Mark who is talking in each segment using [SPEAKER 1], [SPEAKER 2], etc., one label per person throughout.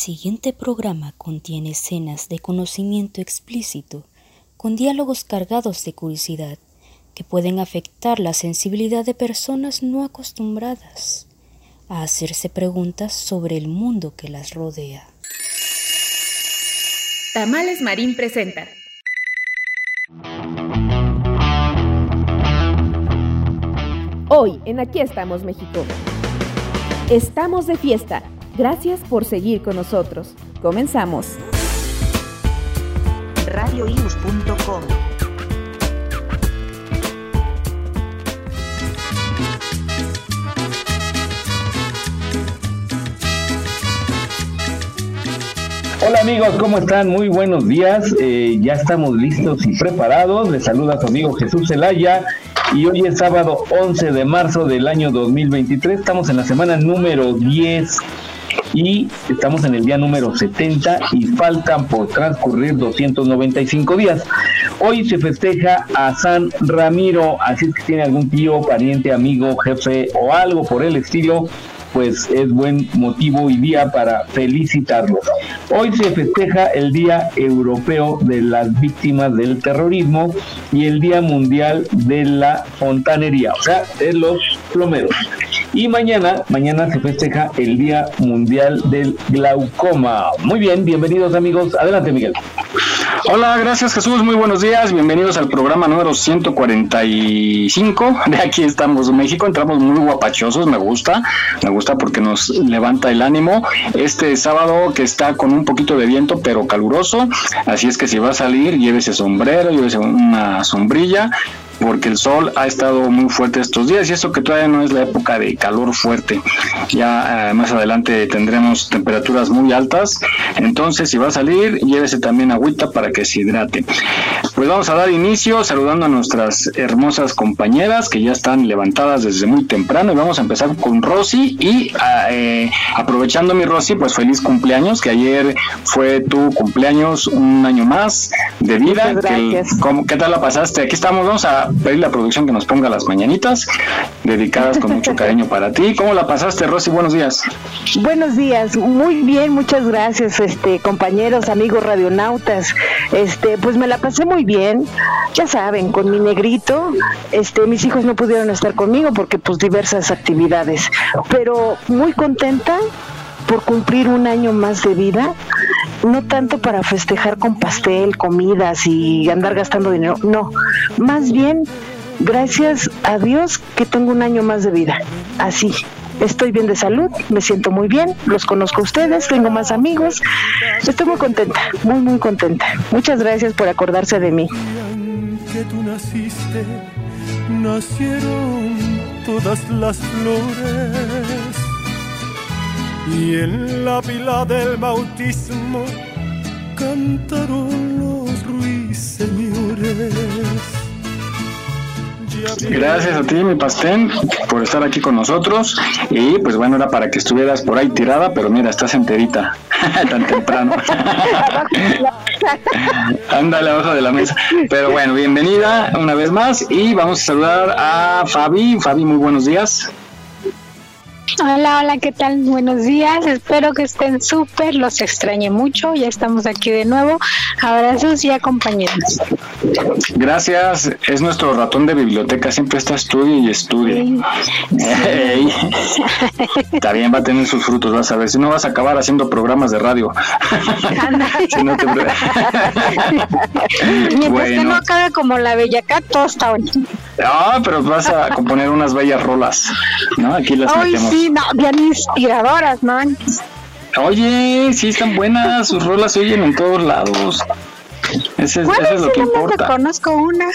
[SPEAKER 1] siguiente programa contiene escenas de conocimiento explícito, con diálogos cargados de curiosidad, que pueden afectar la sensibilidad de personas no acostumbradas a hacerse preguntas sobre el mundo que las rodea.
[SPEAKER 2] Tamales Marín presenta.
[SPEAKER 3] Hoy en Aquí estamos México. Estamos de fiesta. Gracias por seguir con nosotros. Comenzamos.
[SPEAKER 4] radioius.com
[SPEAKER 5] Hola amigos, ¿cómo están? Muy buenos días. Eh, ya estamos listos y preparados. Les saluda su amigo Jesús Zelaya y hoy es sábado 11 de marzo del año 2023. Estamos en la semana número 10 y estamos en el día número 70 y faltan por transcurrir 295 días. Hoy se festeja a San Ramiro, así es que tiene algún tío, pariente, amigo, jefe o algo por el estilo, pues es buen motivo y día para felicitarlo. Hoy se festeja el Día Europeo de las Víctimas del Terrorismo y el Día Mundial de la Fontanería, o sea, de los plomeros. Y mañana, mañana se festeja el Día Mundial del Glaucoma. Muy bien, bienvenidos amigos. Adelante, Miguel.
[SPEAKER 6] Hola, gracias Jesús, muy buenos días, bienvenidos al programa número 145 de Aquí estamos México, entramos muy guapachosos, me gusta, me gusta porque nos levanta el ánimo. Este sábado que está con un poquito de viento pero caluroso, así es que si va a salir, llévese sombrero, llévese una sombrilla, porque el sol ha estado muy fuerte estos días y eso que todavía no es la época de calor fuerte. Ya eh, más adelante tendremos temperaturas muy altas, entonces si va a salir, llévese también agüita para que se hidrate. Pues vamos a dar inicio saludando a nuestras hermosas compañeras que ya están levantadas desde muy temprano y vamos a empezar con Rosy y ah, eh, aprovechando mi Rosy, pues feliz cumpleaños, que ayer fue tu cumpleaños un año más de vida. Que-. ¿cómo- ¿Qué tal la pasaste? Aquí estamos, vamos a pedir la producción que nos ponga las mañanitas, dedicadas con mucho cariño para ti. ¿Cómo la pasaste, Rosy? Buenos días.
[SPEAKER 7] Buenos días, muy bien, muchas gracias, este compañeros, amigos radionautas. Este, pues me la pasé muy bien. Ya saben, con mi negrito, este mis hijos no pudieron estar conmigo porque pues diversas actividades, pero muy contenta por cumplir un año más de vida, no tanto para festejar con pastel, comidas y andar gastando dinero, no, más bien gracias a Dios que tengo un año más de vida, así. Estoy bien de salud, me siento muy bien, los conozco a ustedes, tengo más amigos, estoy muy contenta, muy muy contenta. Muchas gracias por acordarse de mí.
[SPEAKER 8] que tú naciste, nacieron todas las flores. Y en la pila del bautismo cantaron los ruiseñores.
[SPEAKER 6] Gracias a ti, mi pastén, por estar aquí con nosotros. Y pues bueno, era para que estuvieras por ahí tirada, pero mira, estás enterita, tan temprano. Ándale abajo de la mesa. Pero bueno, bienvenida una vez más y vamos a saludar a Fabi. Fabi, muy buenos días.
[SPEAKER 9] Hola, hola, ¿qué tal? Buenos días, espero que estén súper, los extrañé mucho, ya estamos aquí de nuevo. Abrazos y acompañados.
[SPEAKER 6] Gracias, es nuestro ratón de biblioteca, siempre está estudie y estudie. Ey. Está bien, va a tener sus frutos, vas a ver. Si no, vas a acabar haciendo programas de radio. Si no te
[SPEAKER 9] Mientras que no acabe como la Bellacat, todo está bonito.
[SPEAKER 6] Ah, pero vas a componer unas bellas rolas, ¿no? Aquí las metemos.
[SPEAKER 9] sí, no, bien inspiradoras, ¿no?
[SPEAKER 6] Oye, sí están buenas, sus rolas se oyen en todos lados. Ese, es-
[SPEAKER 9] ¿Cuál
[SPEAKER 6] eso es lo que importa.
[SPEAKER 9] Conozco una.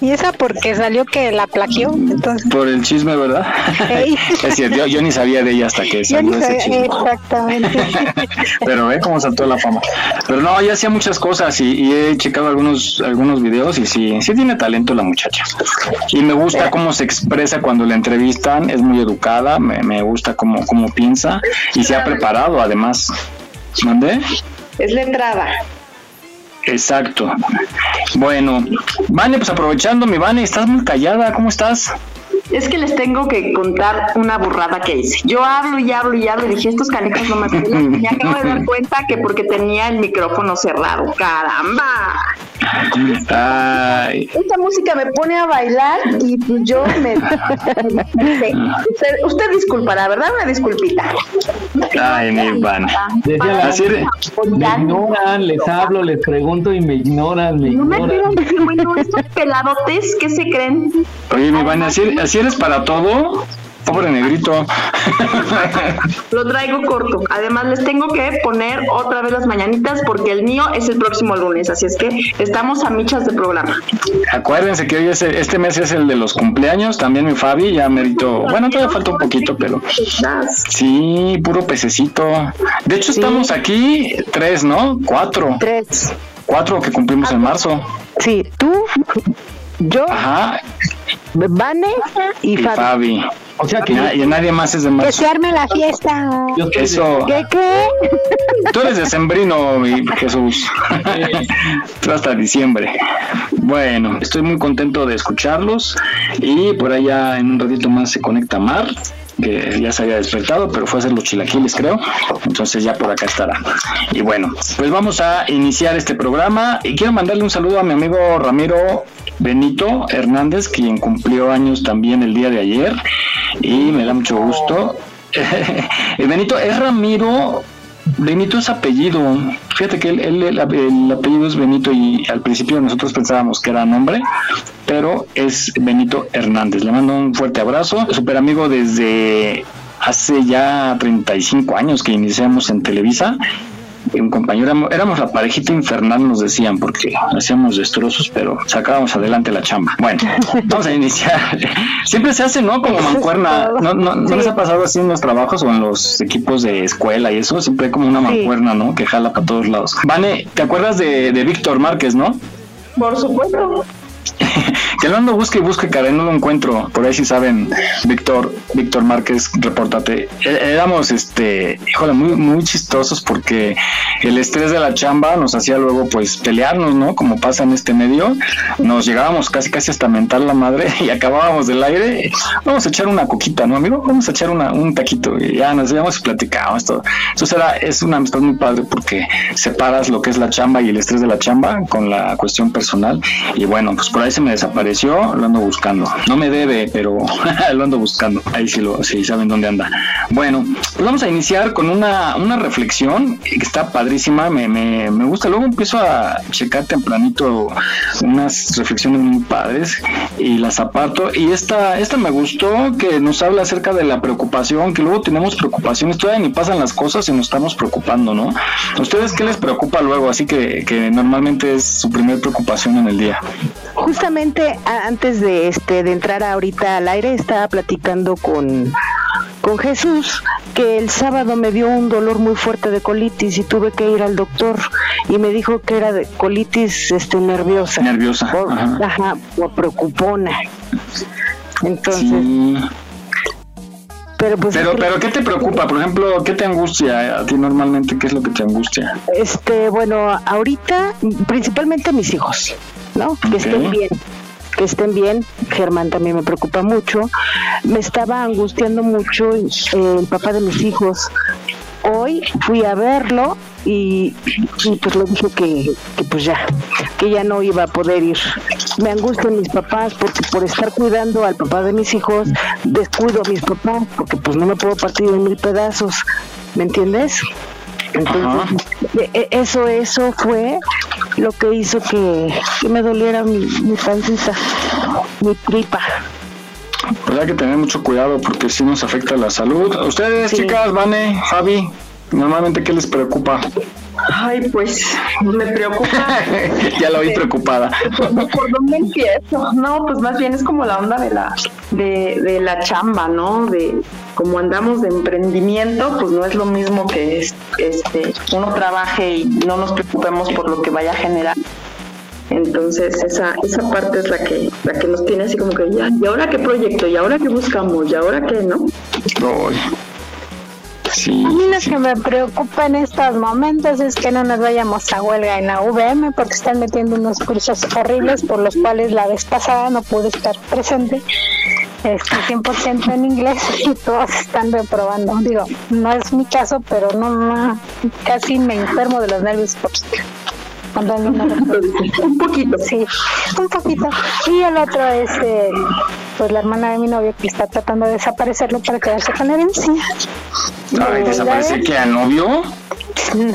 [SPEAKER 9] Y esa porque salió que la plaqueó. Entonces,
[SPEAKER 6] Por el chisme, ¿verdad? Es cierto, yo, yo ni sabía de ella hasta que salió ese
[SPEAKER 9] sabía
[SPEAKER 6] chisme.
[SPEAKER 9] exactamente.
[SPEAKER 6] Pero ve cómo saltó la fama. Pero no, ella hacía muchas cosas y, y he checado algunos algunos videos y sí, sí tiene talento la muchacha. Y me gusta cómo se expresa cuando la entrevistan, es muy educada, me, me gusta cómo, cómo piensa y se ha preparado además. ¿Mandé?
[SPEAKER 7] Es letrada.
[SPEAKER 6] Exacto. Bueno, Vane, pues aprovechando, mi Vane, estás muy callada, ¿cómo estás?
[SPEAKER 10] Es que les tengo que contar una burrada que hice. Yo hablo y hablo y hablo y dije, estos canijos no me. Y acabo de dar cuenta que porque tenía el micrófono cerrado. ¡Caramba!
[SPEAKER 6] Ay,
[SPEAKER 10] Esta música me pone a bailar y yo me... usted, usted disculpará, ¿verdad? Una disculpita.
[SPEAKER 6] ay, mi
[SPEAKER 5] la-
[SPEAKER 6] Así de-
[SPEAKER 5] me ignoran, les hablo, les pregunto y me ignoran, me
[SPEAKER 10] No me
[SPEAKER 5] ignoran.
[SPEAKER 10] quieren decir, bueno, estos peladotes, ¿qué se creen?
[SPEAKER 6] Oye, mi Vane, ¿así, así eres para todo? Pobre negrito.
[SPEAKER 10] Lo traigo corto. Además, les tengo que poner otra vez las mañanitas porque el mío es el próximo lunes. Así es que estamos a michas de programa.
[SPEAKER 6] Acuérdense que hoy es el- este mes es el de los cumpleaños, también mi Fabi, ya merito, bueno, todavía falta un poquito, pero sí, puro pececito. De hecho, estamos aquí tres, ¿no? Cuatro.
[SPEAKER 7] Tres.
[SPEAKER 6] Cuatro que cumplimos en marzo.
[SPEAKER 7] Sí, tú, yo,
[SPEAKER 6] Ajá,
[SPEAKER 7] Vane y
[SPEAKER 6] y
[SPEAKER 7] Fabi.
[SPEAKER 6] Fabi.
[SPEAKER 5] O sea que
[SPEAKER 6] Na- y nadie más es de
[SPEAKER 9] que
[SPEAKER 6] marzo.
[SPEAKER 9] se arme la fiesta.
[SPEAKER 5] yo
[SPEAKER 6] Eso.
[SPEAKER 7] ¿Qué qué?
[SPEAKER 6] Tú eres de Sembrino, mi Jesús. Tú hasta diciembre. Bueno, estoy muy contento de escucharlos y por allá en un ratito más se conecta Mar que ya se había despertado, pero fue a hacer los chilaquiles, creo. Entonces ya por acá estará. Y bueno, pues vamos a iniciar este programa. Y quiero mandarle un saludo a mi amigo Ramiro Benito Hernández, quien cumplió años también el día de ayer. Y me da mucho gusto. Benito, es Ramiro Benito es apellido. Fíjate que él, él- el, el apellido es Benito y al principio nosotros pensábamos que era nombre, pero es Benito Hernández. Le mando un fuerte abrazo. Super amigo desde hace ya 35 años que iniciamos en Televisa. Un compañero, éramos- éramos la parejita infernal, nos decían, porque hacíamos destrozos, pero sacábamos adelante la chamba. Bueno, vamos a iniciar. Siempre se hace, ¿no? Como mancuerna. ¿No, no, ¿no les ha pasado así en los trabajos o en los equipos de escuela y eso? Siempre hay como una mancuerna, ¿no? Que jala para todos lados. Vane, ¿te acuerdas de, de Víctor Márquez, no?
[SPEAKER 10] Por supuesto.
[SPEAKER 6] Que lo ando busque y busque, Karen, no lo encuentro. Por ahí si saben, Víctor, Víctor Márquez, repórtate. É- Éramos, este, híjole, muy, muy chistosos porque el estrés de la chamba nos hacía luego, pues, pelearnos, ¿no? Como pasa en este medio. Nos llegábamos casi, casi hasta mentar la madre y acabábamos del aire. Vamos a echar una coquita, ¿no, amigo? Vamos a echar una, un taquito y ya nos íbamos y platicábamos todo. Eso será, es una amistad muy padre porque separas lo que es la chamba y el estrés de la chamba con la cuestión personal. Y bueno, pues por ahí se me desapareció, lo ando buscando. No me debe, pero lo ando buscando. Ahí sí, lo, sí saben dónde anda. Bueno, pues vamos a iniciar con una, una reflexión que está padrísima, me, me, me gusta. Luego empiezo a checar tempranito unas reflexiones muy padres y las aparto. Y esta, esta me gustó que nos habla acerca de la preocupación, que luego tenemos preocupaciones, todavía ni pasan las cosas y nos estamos preocupando, ¿no? ¿A ustedes qué les preocupa luego? Así que, que normalmente es su primer preocupación en el día.
[SPEAKER 7] Justamente antes de este de entrar ahorita al aire estaba platicando con con Jesús que el sábado me dio un dolor muy fuerte de colitis y tuve que ir al doctor y me dijo que era de colitis este nerviosa.
[SPEAKER 6] Nerviosa.
[SPEAKER 7] Por,
[SPEAKER 6] ajá.
[SPEAKER 7] ajá, por preocupona. Entonces,
[SPEAKER 6] Sí.
[SPEAKER 7] pero pues
[SPEAKER 6] Pero, pero, ¿qué te preocupa? Por ejemplo, ¿qué te angustia a ti normalmente? ¿Qué es lo que te angustia?
[SPEAKER 7] Este, bueno, ahorita principalmente mis hijos, ¿no? Que estén bien, que estén bien. Germán también me preocupa mucho. Me estaba angustiando mucho eh, el papá de mis hijos. Hoy fui a verlo y, y pues le dije que, que pues ya, que ya no iba a poder ir. Me angustian mis papás porque por estar cuidando al papá de mis hijos, descuido a mis papás porque pues no me puedo partir en mil pedazos. ¿Me entiendes? Entonces, e- e- eso, eso fue lo que hizo que, que me doliera mi, mi pancita, mi tripa.
[SPEAKER 6] Pues hay que tener mucho cuidado porque sí nos afecta la salud. Ustedes,
[SPEAKER 7] Sí.
[SPEAKER 6] chicas, Vane, Fabi, Normalmente, ¿qué les preocupa?
[SPEAKER 10] Ay, pues me preocupa.
[SPEAKER 6] ya la oí preocupada.
[SPEAKER 10] ¿Por dónde empiezo? No, pues más bien es como la onda de la de, de la chamba, ¿no? De como andamos de emprendimiento, pues no es lo mismo que es, este uno trabaje y no nos preocupemos por lo que vaya a generar. Entonces esa esa parte es la que la que nos tiene así como que ya, ¿y ahora qué proyecto? ¿Y ahora qué buscamos? ¿Y ahora qué, no?
[SPEAKER 6] Ay. Sí.
[SPEAKER 9] A mí lo que me preocupa en estos momentos es que no nos vayamos a huelga en la VM porque están metiendo unos cursos horribles por los cuales la vez pasada no pude estar presente. Este 100% en inglés y todos están reprobando. Digo, no es mi caso, pero no, no, casi me enfermo de los nervios por
[SPEAKER 10] Un poquito.
[SPEAKER 9] Sí, un poquito. Y el otro es eh, pues la hermana de mi novio que está tratando de desaparecerlo para quedarse con la herencia.
[SPEAKER 6] Ay, ¿desaparece
[SPEAKER 9] ya
[SPEAKER 6] que a novio?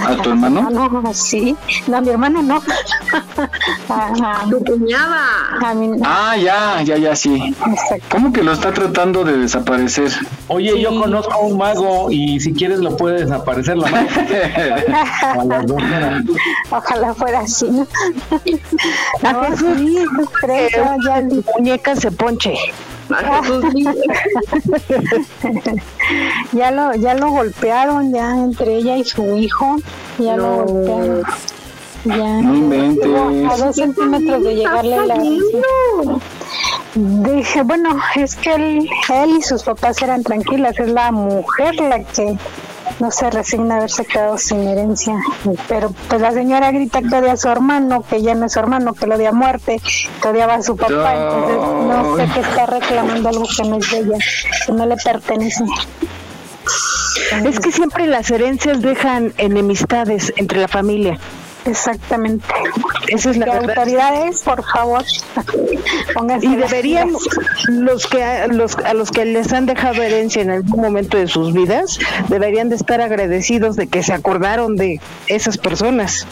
[SPEAKER 6] ¿A tu hermano?
[SPEAKER 9] No, sí. No, a mi hermana no. Ajá.
[SPEAKER 10] Tu cuñada.
[SPEAKER 9] A no.
[SPEAKER 6] Ah, ya, ya, ya, sí.
[SPEAKER 9] Exacto.
[SPEAKER 6] ¿Cómo que lo está tratando de desaparecer?
[SPEAKER 5] Oye, yo conozco a un mago y si quieres lo puede desaparecer la. A horas.
[SPEAKER 9] Ojalá fuera así, ¿no? No, sí, tres, ya, ya.
[SPEAKER 7] Muñeca se ponche.
[SPEAKER 10] A Jesús,
[SPEAKER 9] ya lo ya lo golpearon ya entre ella y su hijo ya lo golpearon. Ya.
[SPEAKER 6] No inventes.
[SPEAKER 9] A dos centímetros de llegarle la dije bueno es que él, él y sus papás eran tranquilas es la mujer la que no se resigna a haberse quedado sin herencia pero pues la señora grita que odia a su hermano que ya no es su hermano que lo odia a muerte que odiaba a su papá entonces no sé qué está reclamando algo que no es de ella que no le pertenece
[SPEAKER 7] Es que siempre las herencias dejan enemistades entre la familia.
[SPEAKER 9] Exactamente.
[SPEAKER 7] Esa es la verdad.
[SPEAKER 9] autoridades, por favor, pónganse
[SPEAKER 7] Y deberían los que a los, a los que les han dejado herencia en algún momento de sus vidas deberían de estar agradecidos de que se acordaron de esas personas.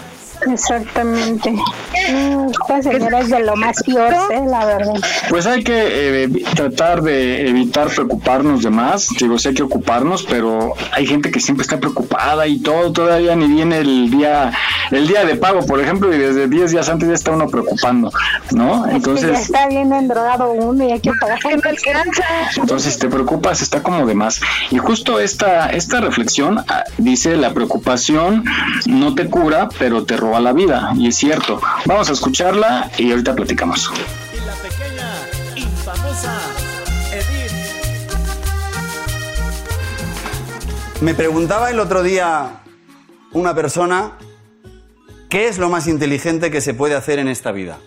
[SPEAKER 9] Exactamente. Mm, Esta señora es de lo más peor, ¿eh? la verdad.
[SPEAKER 6] Pues hay que eh, tratar de evitar preocuparnos de más. Digo, sí hay que ocuparnos, pero hay gente que siempre está preocupada y todo, todavía ni viene el día, el día de pago, por ejemplo, y desde 10 días antes ya está uno preocupando, ¿no?
[SPEAKER 9] Es que ya
[SPEAKER 6] Entonces,
[SPEAKER 9] está bien endrogado uno y hay que pagar.
[SPEAKER 6] entonces te preocupas, está como de más. Y justo esta, esta reflexión ah, dice, la preocupación no te cura, pero te roba la vida. Y es cierto. Vamos a escucharla y ahorita platicamos.
[SPEAKER 8] Y la pequeña, infamosa Edith.
[SPEAKER 11] Me preguntaba el otro día una persona qué es lo más inteligente que se puede hacer en esta vida.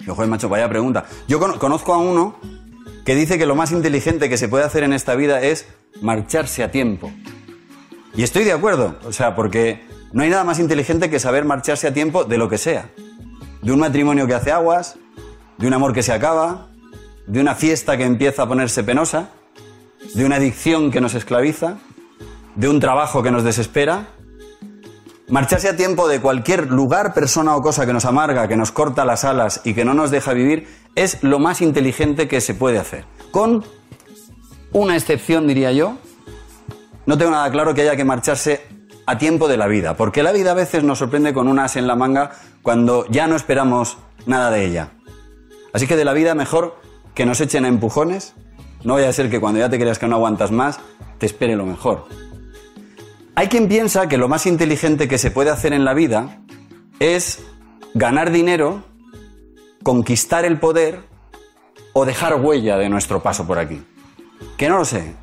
[SPEAKER 11] Yo, joder, macho, vaya pregunta. Yo cono- conozco a uno que dice que lo más inteligente que se puede hacer en esta vida es marcharse a tiempo. Y estoy de acuerdo, o sea, porque no hay nada más inteligente que saber marcharse a tiempo de lo que sea. De un matrimonio que hace aguas, de un amor que se acaba, de una fiesta que empieza a ponerse penosa, de una adicción que nos esclaviza, de un trabajo que nos desespera. Marcharse a tiempo de cualquier lugar, persona o cosa que nos amarga, que nos corta las alas y que no nos deja vivir, es lo más inteligente que se puede hacer. Con una excepción, diría yo, no tengo nada claro que haya que marcharse a tiempo de la vida, porque la vida a veces nos sorprende con un as en la manga cuando ya no esperamos nada de ella. Así que de la vida mejor que nos echen a empujones, no vaya a ser que cuando ya te creas que no aguantas más, te espere lo mejor. Hay quien piensa que lo más inteligente que se puede hacer en la vida es ganar dinero, conquistar el poder o dejar huella de nuestro paso por aquí. Que no lo sé.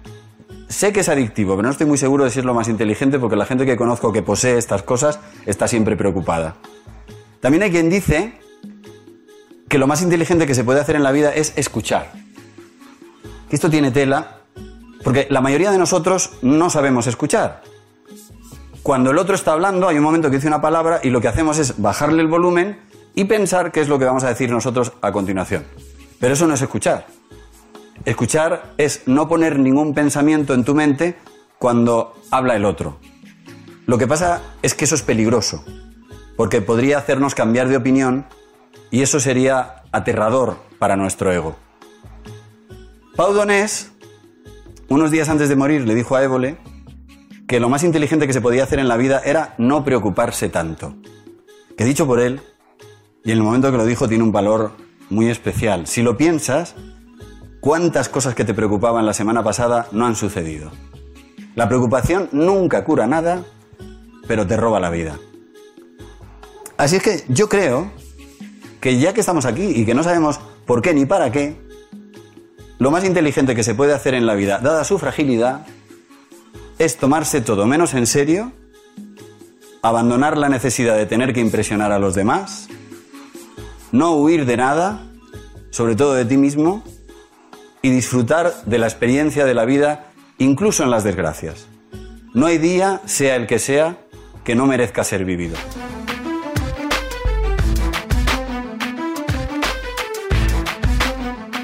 [SPEAKER 11] Sé que es adictivo, pero no estoy muy seguro de si es lo más inteligente porque la gente que conozco que posee estas cosas está siempre preocupada. También hay quien dice que lo más inteligente que se puede hacer en la vida es escuchar. Que esto tiene tela, porque la mayoría de nosotros no sabemos escuchar. Cuando el otro está hablando, hay un momento que dice una palabra y lo que hacemos es bajarle el volumen y pensar qué es lo que vamos a decir nosotros a continuación. Pero eso no es escuchar. Escuchar es no poner ningún pensamiento en tu mente cuando habla el otro. Lo que pasa es que eso es peligroso, porque podría hacernos cambiar de opinión y eso sería aterrador para nuestro ego. Pau Donés, unos días antes de morir, le dijo a Évole que lo más inteligente que se podía hacer en la vida era no preocuparse tanto. Que dicho por él, y en el momento que lo dijo tiene un valor muy especial. Si lo piensas, ¿cuántas cosas que te preocupaban la semana pasada no han sucedido? La preocupación nunca cura nada, pero te roba la vida. Así es que yo creo que ya que estamos aquí y que no sabemos por qué ni para qué, lo más inteligente que se puede hacer en la vida, dada su fragilidad, es tomarse todo menos en serio, abandonar la necesidad de tener que impresionar a los demás, no huir de nada, sobre todo de ti mismo, y disfrutar de la experiencia de la vida incluso en las desgracias. No hay día, sea el que sea, que no merezca ser vivido.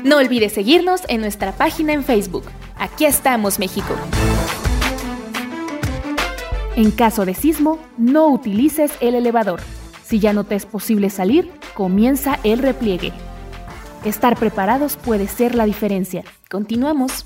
[SPEAKER 2] No olvides seguirnos en nuestra página en Facebook. Aquí estamos, México. En caso de sismo, no utilices el elevador. Si ya no te es posible salir, comienza el repliegue. Estar preparados puede ser la diferencia. Continuamos.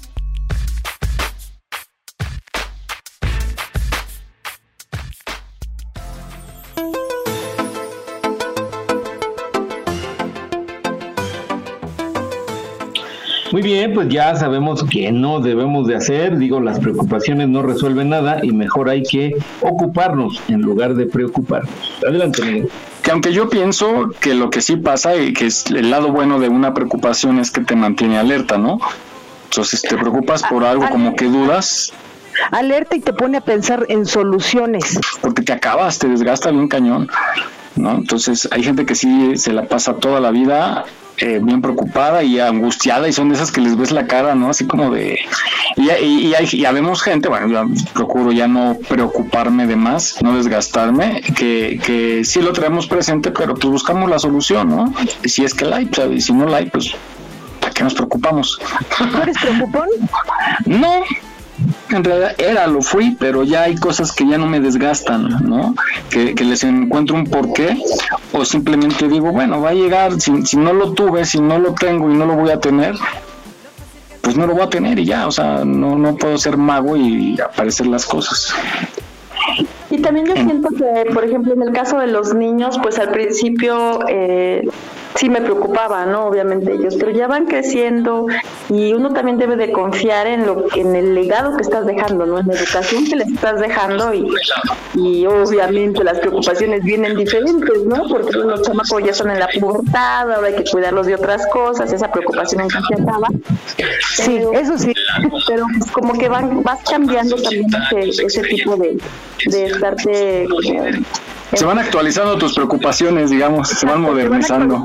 [SPEAKER 5] Muy bien, pues ya sabemos que no debemos de hacer, digo, las preocupaciones no resuelven nada y mejor hay que ocuparnos en lugar de preocuparnos. Adelante, Miguel.
[SPEAKER 6] Que aunque yo pienso que lo que sí pasa y que es el lado bueno de una preocupación es que te mantiene alerta, ¿no? Entonces te preocupas por algo como que dudas.
[SPEAKER 7] Alerta y te pone a pensar en soluciones.
[SPEAKER 6] Porque te acabas, te desgasta bien cañón. ¿no? Entonces hay gente que sí se la pasa toda la vida eh, bien preocupada y angustiada y son de esas que les ves la cara, ¿no? Así como de... Y, y, y, hay, y habemos gente, bueno, yo procuro ya no preocuparme de más, no desgastarme, que, que sí lo traemos presente, pero pues buscamos la solución, ¿no? Si es que la hay, sea, y si no la hay, pues ¿para qué nos preocupamos?
[SPEAKER 7] ¿Tú eres preocupón?
[SPEAKER 6] No, en realidad era, lo fui, pero ya hay cosas que ya no me desgastan, ¿no? Que, les encuentro un porqué o simplemente digo, bueno, va a llegar, si, si no lo tuve, si no lo tengo y no lo voy a tener, pues no lo voy a tener y ya, o sea, no, no puedo ser mago y aparecer las cosas.
[SPEAKER 10] Y también yo siento que, por ejemplo, en el caso de los niños, pues al principio eh, sí me preocupaba, ¿no? Obviamente ellos, pero ya van creciendo y uno también debe de confiar en lo en el legado que estás dejando, ¿no? En la educación que les estás dejando y, y obviamente las preocupaciones vienen diferentes, ¿no? Porque los chamacos ya son en la pubertad, ahora hay que cuidarlos de otras cosas, esa preocupación nunca se acaba.
[SPEAKER 7] Sí, eso sí.
[SPEAKER 10] Pero pues, como que van, vas cambiando también ese, ese tipo de, de como
[SPEAKER 6] Se van actualizando tus preocupaciones, digamos, se van modernizando.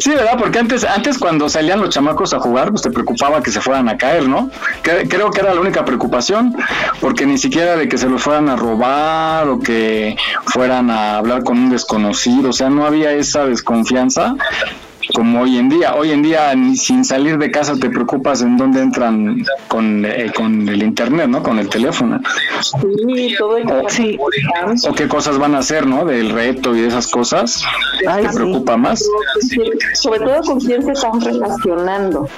[SPEAKER 6] Sí, ¿verdad? Porque antes, antes cuando salían los chamacos a jugar, pues te preocupaba que se fueran a caer, ¿no? Que- creo que era la única preocupación, porque ni siquiera de que se los fueran a robar o que fueran a hablar con un desconocido, o sea, no había esa desconfianza como hoy en día. Hoy en día, ni sin salir de casa te preocupas en dónde entran con, eh, con el internet, ¿no? Con el teléfono.
[SPEAKER 10] Sí, todo el
[SPEAKER 7] Sí.
[SPEAKER 6] O qué cosas van a hacer, ¿no? Del reto y de esas cosas.
[SPEAKER 7] Ay,
[SPEAKER 6] te
[SPEAKER 7] sí.
[SPEAKER 6] preocupa más.
[SPEAKER 10] sobre todo con quién se están relacionando.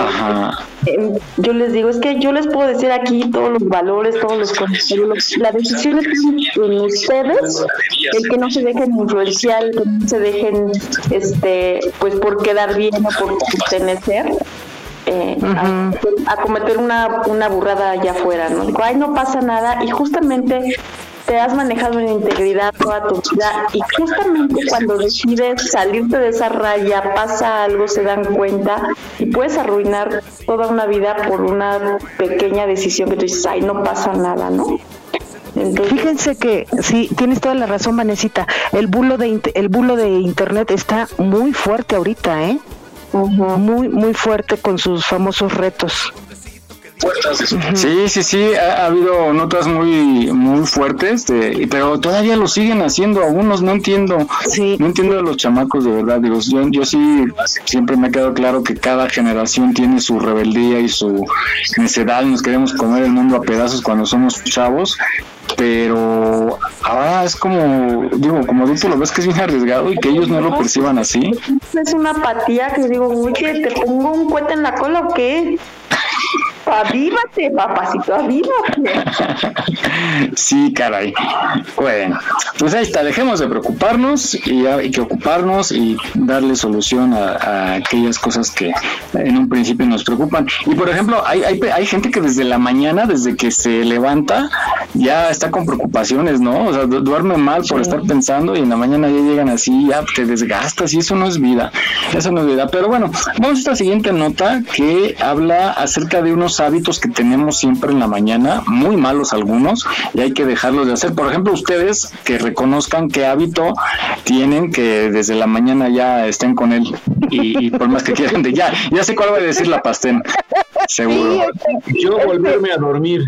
[SPEAKER 6] Ajá.
[SPEAKER 10] Eh, Yo les digo, es que yo les puedo decir aquí todos los valores, todos los conceptos. La decisión está en ustedes, el que no se dejen influenciar, el que no se dejen, este, pues por quedar bien o por pertenecer. eh, a, a cometer una, una burrada allá afuera, ¿no? Digo, ay, no pasa nada, y justamente te has manejado en integridad toda tu vida y justamente cuando decides salirte de esa raya, pasa algo, se dan cuenta y puedes arruinar toda una vida por una pequeña decisión que tú dices, ay, no pasa nada, ¿no? Entonces,
[SPEAKER 7] Fíjense que sí, tienes toda la razón, Vanesita. El bulo de el bulo de internet está muy fuerte ahorita, ¿eh? Muy muy fuerte con sus famosos retos.
[SPEAKER 6] Sí, sí, sí, ha, ha habido notas muy muy fuertes, de- pero todavía lo siguen haciendo algunos, no entiendo, no entiendo de los chamacos de verdad, digo, yo, yo sí siempre me ha quedado claro que cada generación tiene su rebeldía y su necedad, y nos queremos comer el mundo a pedazos cuando somos chavos, pero ahora es como, digo, como adulto lo ves que es bien arriesgado y que ellos no lo perciban así.
[SPEAKER 10] es una apatía que digo, oye, ¿te pongo un cohete en la cola o qué? Avívate, papacito, avívate.
[SPEAKER 6] Sí, caray. Bueno, pues ahí está, dejemos de preocuparnos y hay que ocuparnos y darle solución a, a aquellas cosas que en un principio nos preocupan. Y por ejemplo, hay, hay, hay gente que desde la mañana, desde que se levanta, ya está con preocupaciones, ¿no? O sea, du- duerme mal por estar pensando y en la mañana ya llegan así, ya te desgastas y eso no es vida, eso no es vida. Pero bueno, vamos a esta siguiente nota que habla acerca de unos hábitos que tenemos siempre en la mañana, muy malos algunos, y hay que dejarlos de hacer. Por ejemplo, ustedes que reconozcan qué hábito tienen que desde la mañana ya estén con él y, y por más que quieran de ya, ya sé cuál va a decir la pastén, seguro.
[SPEAKER 5] Yo volverme a dormir.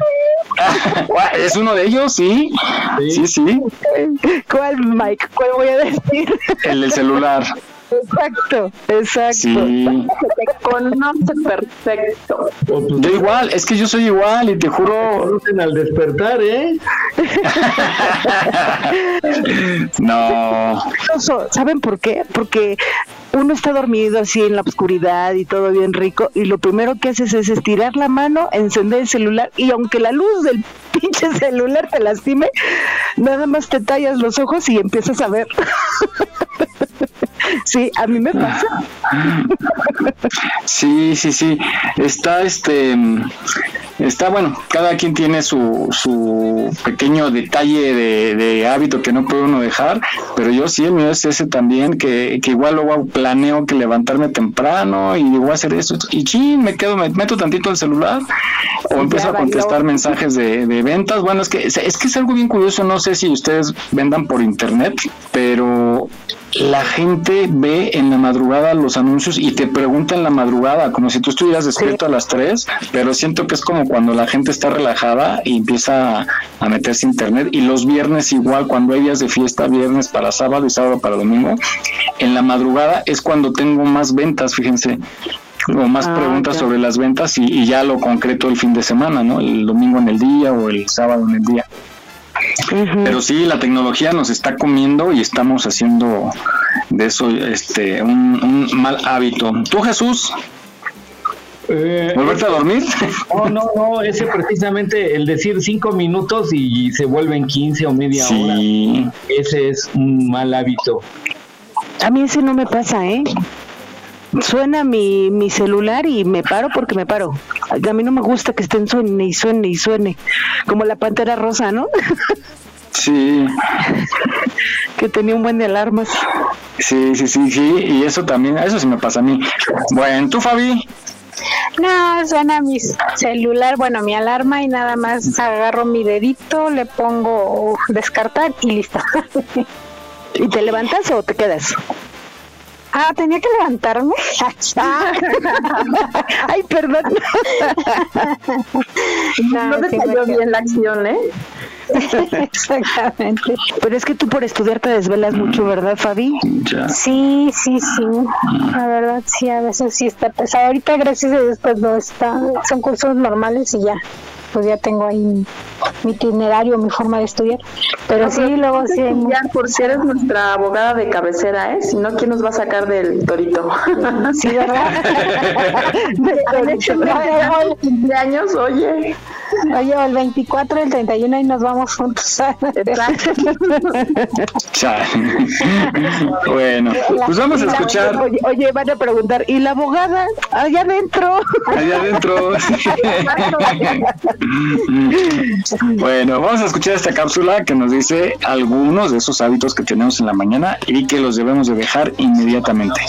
[SPEAKER 6] ¿Es uno de ellos? Sí, sí, sí,
[SPEAKER 7] ¿Cuál, Mike? ¿Cuál voy a decir?
[SPEAKER 6] el del celular.
[SPEAKER 7] Exacto, exacto.
[SPEAKER 6] Sí.
[SPEAKER 10] Te conoce perfecto.
[SPEAKER 6] Yo igual, es que yo soy igual y te juro.
[SPEAKER 5] Al despertar, ¿eh?
[SPEAKER 6] No.
[SPEAKER 7] ¿Saben por qué? Porque uno está dormido así en la oscuridad y todo bien rico y lo primero que haces es estirar la mano, encender el celular y aunque la luz del pinche celular te lastime, nada más te tallas los ojos y empiezas a ver. Sí, a mí me pasa.
[SPEAKER 6] Sí, sí, sí. Está este. Está bueno, cada quien tiene su, su pequeño detalle de, de hábito que no puede uno dejar, pero yo sí, el mío es ese también, que, que igual luego planeo que levantarme temprano y voy a hacer eso, y chin, me quedo, me meto tantito el celular o empiezo a contestar mensajes de, de ventas. Bueno, es que, es que es algo bien curioso, no sé si ustedes vendan por internet, pero la gente ve en la madrugada los anuncios y te pregunta en la madrugada, como si tú estuvieras despierto a las 3, pero siento que es como cuando la gente está relajada y empieza a, a meterse a internet. Y los viernes igual, cuando hay días de fiesta, viernes para sábado y sábado para domingo, en la madrugada es cuando tengo más ventas, fíjense. O más
[SPEAKER 7] Ah,
[SPEAKER 6] preguntas sobre las ventas y, y ya lo concreto el fin de semana, ¿no? El domingo en el día o el sábado en el día. Pero sí, la tecnología nos está comiendo y estamos haciendo de eso este un, un mal hábito. ¿Tú, Jesús?
[SPEAKER 5] Eh,
[SPEAKER 6] ¿Volverte a dormir?
[SPEAKER 5] No, no, no, ese precisamente el decir cinco minutos y se vuelven 15 o media
[SPEAKER 6] Sí.
[SPEAKER 5] hora. Ese es un mal hábito.
[SPEAKER 7] A mí ese no me pasa, ¿eh? Suena mi, mi celular y me paro porque me paro. A mí no me gusta que estén suene y suene y suene. Como la pantera rosa, ¿no?
[SPEAKER 6] Sí,
[SPEAKER 7] que tenía un buen de alarmas.
[SPEAKER 6] sí, sí, sí, sí, y eso también, eso sí me pasa a mí. Bueno, tú, Fabi,
[SPEAKER 9] No, suena mi celular, bueno, mi alarma y nada más agarro mi dedito, le pongo descartar y listo.
[SPEAKER 7] ¿Y te levantas o te quedas?
[SPEAKER 9] Ah, tenía que levantarme.
[SPEAKER 7] Ay, perdón.
[SPEAKER 10] No te
[SPEAKER 9] sí
[SPEAKER 10] salió
[SPEAKER 9] me
[SPEAKER 10] bien la acción, ¿eh?
[SPEAKER 9] Exactamente.
[SPEAKER 7] Pero es que tú por estudiar te desvelas mucho, ¿verdad, Fabi?
[SPEAKER 6] ya.
[SPEAKER 9] Sí, sí, sí. La verdad, sí, a veces sí está pesado. Ahorita, gracias a Dios, pues no está. Son cursos normales y ya. Pues ya tengo ahí mi, mi itinerario, mi forma de estudiar. Pero sí, luego sí. hay
[SPEAKER 10] Ya, porque eres nuestra abogada de cabecera, ¿eh? Si no, ¿quién nos va a sacar del torito?
[SPEAKER 9] Sí, ¿verdad?
[SPEAKER 10] En este de cumpleaños, oye.
[SPEAKER 9] Oye, el 24, el 31 y nos vamos juntos.
[SPEAKER 6] Bueno, pues vamos a
[SPEAKER 7] Y
[SPEAKER 6] escuchar
[SPEAKER 7] Oye, oye, van a preguntar, ¿y la abogada? Allá adentro.
[SPEAKER 6] allá adentro. bueno, vamos a escuchar esta cápsula que nos dice algunos de esos hábitos que tenemos en la mañana y que los debemos de dejar inmediatamente.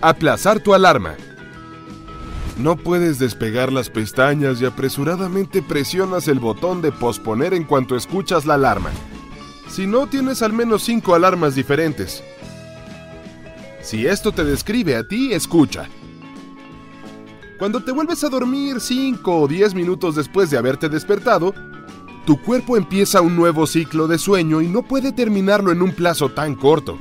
[SPEAKER 12] Aplazar tu alarma. No puedes despegar las pestañas y apresuradamente presionas el botón de posponer en cuanto escuchas la alarma. Si no, tienes al menos cinco alarmas diferentes. Si esto te describe a ti, escucha. Cuando te vuelves a dormir 5 o 10 minutos después de haberte despertado, tu cuerpo empieza un nuevo ciclo de sueño y no puede terminarlo en un plazo tan corto.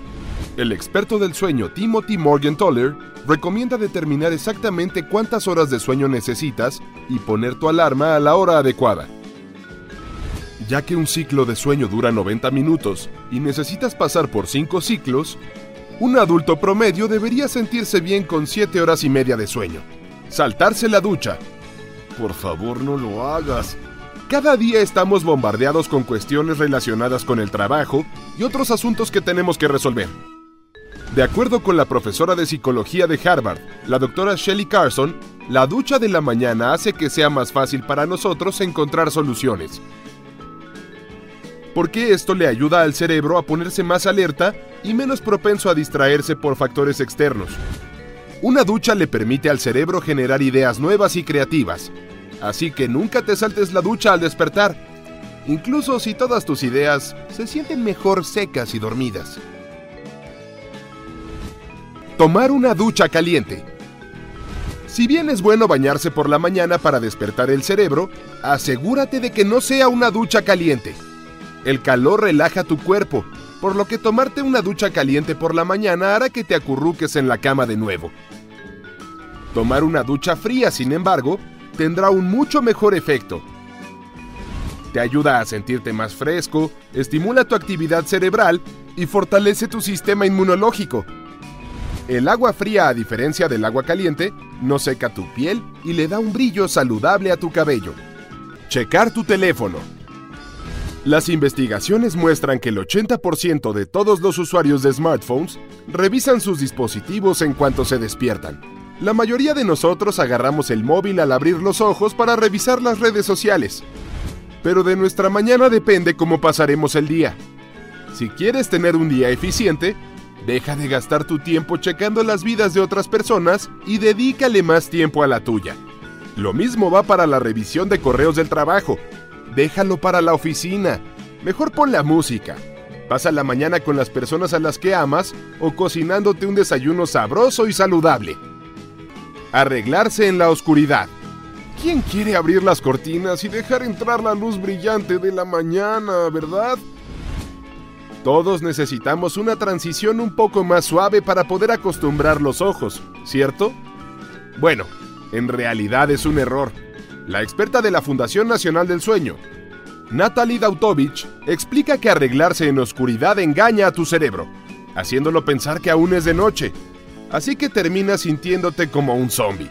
[SPEAKER 12] El experto del sueño Timothy Morgenthaler recomienda determinar exactamente cuántas horas de sueño necesitas y poner tu alarma a la hora adecuada. Ya que un ciclo de sueño dura 90 minutos y necesitas pasar por 5 ciclos, Un adulto promedio debería sentirse bien con 7 horas y media de sueño. Saltarse la ducha. Por favor, no lo hagas. Cada día estamos bombardeados con cuestiones relacionadas con el trabajo y otros asuntos que tenemos que resolver. De acuerdo con la profesora de psicología de Harvard, la doctora Shelley Carson, la ducha de la mañana hace que sea más fácil para nosotros encontrar soluciones. Porque esto le ayuda al cerebro a ponerse más alerta y menos propenso a distraerse por factores externos. Una ducha le permite al cerebro generar ideas nuevas y creativas, así que nunca te saltes la ducha al despertar, incluso si todas tus ideas se sienten mejor secas y dormidas. Tomar una ducha caliente. Si bien es bueno bañarse por la mañana para despertar el cerebro, asegúrate de que no sea una ducha caliente. El calor relaja tu cuerpo, por lo que tomarte una ducha caliente por la mañana hará que te acurruques en la cama de nuevo. Tomar una ducha fría, sin embargo, tendrá un mucho mejor efecto. Te ayuda a sentirte más fresco, estimula tu actividad cerebral y fortalece tu sistema inmunológico. El agua fría, a diferencia del agua caliente, no seca tu piel y le da un brillo saludable a tu cabello. Checar tu teléfono. Las investigaciones muestran que el 80% de todos los usuarios de smartphones revisan sus dispositivos en cuanto se despiertan. La mayoría de nosotros agarramos el móvil al abrir los ojos para revisar las redes sociales. Pero de nuestra mañana depende cómo pasaremos el día. Si quieres tener un día eficiente, deja de gastar tu tiempo checando las vidas de otras personas y dedícale más tiempo a la tuya. Lo mismo va para la revisión de correos del trabajo déjalo para la oficina. Mejor pon la música. Pasa la mañana con las personas a las que amas o cocinándote un desayuno sabroso y saludable. Arreglarse en la oscuridad. ¿Quién quiere abrir las cortinas y dejar entrar la luz brillante de la mañana, verdad? Todos necesitamos una transición un poco más suave para poder acostumbrar los ojos, ¿cierto? Bueno, en realidad es un error. La experta de la Fundación Nacional del Sueño, Natalie Dautovich, explica que arreglarse en oscuridad engaña a tu cerebro, haciéndolo pensar que aún es de noche, así que terminas sintiéndote como un zombie.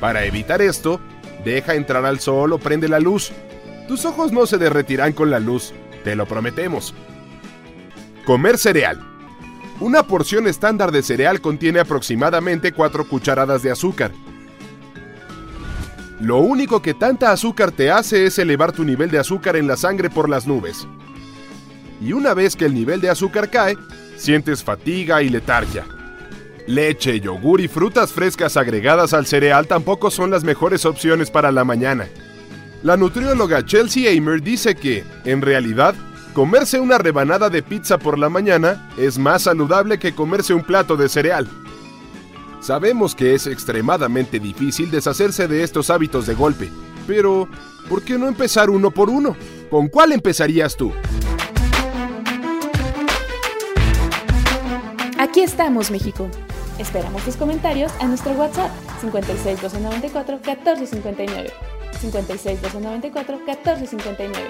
[SPEAKER 12] Para evitar esto, deja entrar al sol o prende la luz. Tus ojos no se derretirán con la luz, te lo prometemos. Comer cereal. Una porción estándar de cereal contiene aproximadamente 4 cucharadas de azúcar, lo único que tanta azúcar te hace es elevar tu nivel de azúcar en la sangre por las nubes. Y una vez que el nivel de azúcar cae, sientes fatiga y letargia. Leche, yogur y frutas frescas agregadas al cereal tampoco son las mejores opciones para la mañana. La nutrióloga Chelsea Amer dice que, en realidad, comerse una rebanada de pizza por la mañana es más saludable que comerse un plato de cereal. Sabemos que es extremadamente difícil deshacerse de estos hábitos de golpe, pero ¿por qué no empezar uno por uno? ¿Con cuál empezarías tú?
[SPEAKER 2] Aquí estamos, México. Esperamos tus comentarios a nuestro WhatsApp 56 294 1459. 56 294 1459.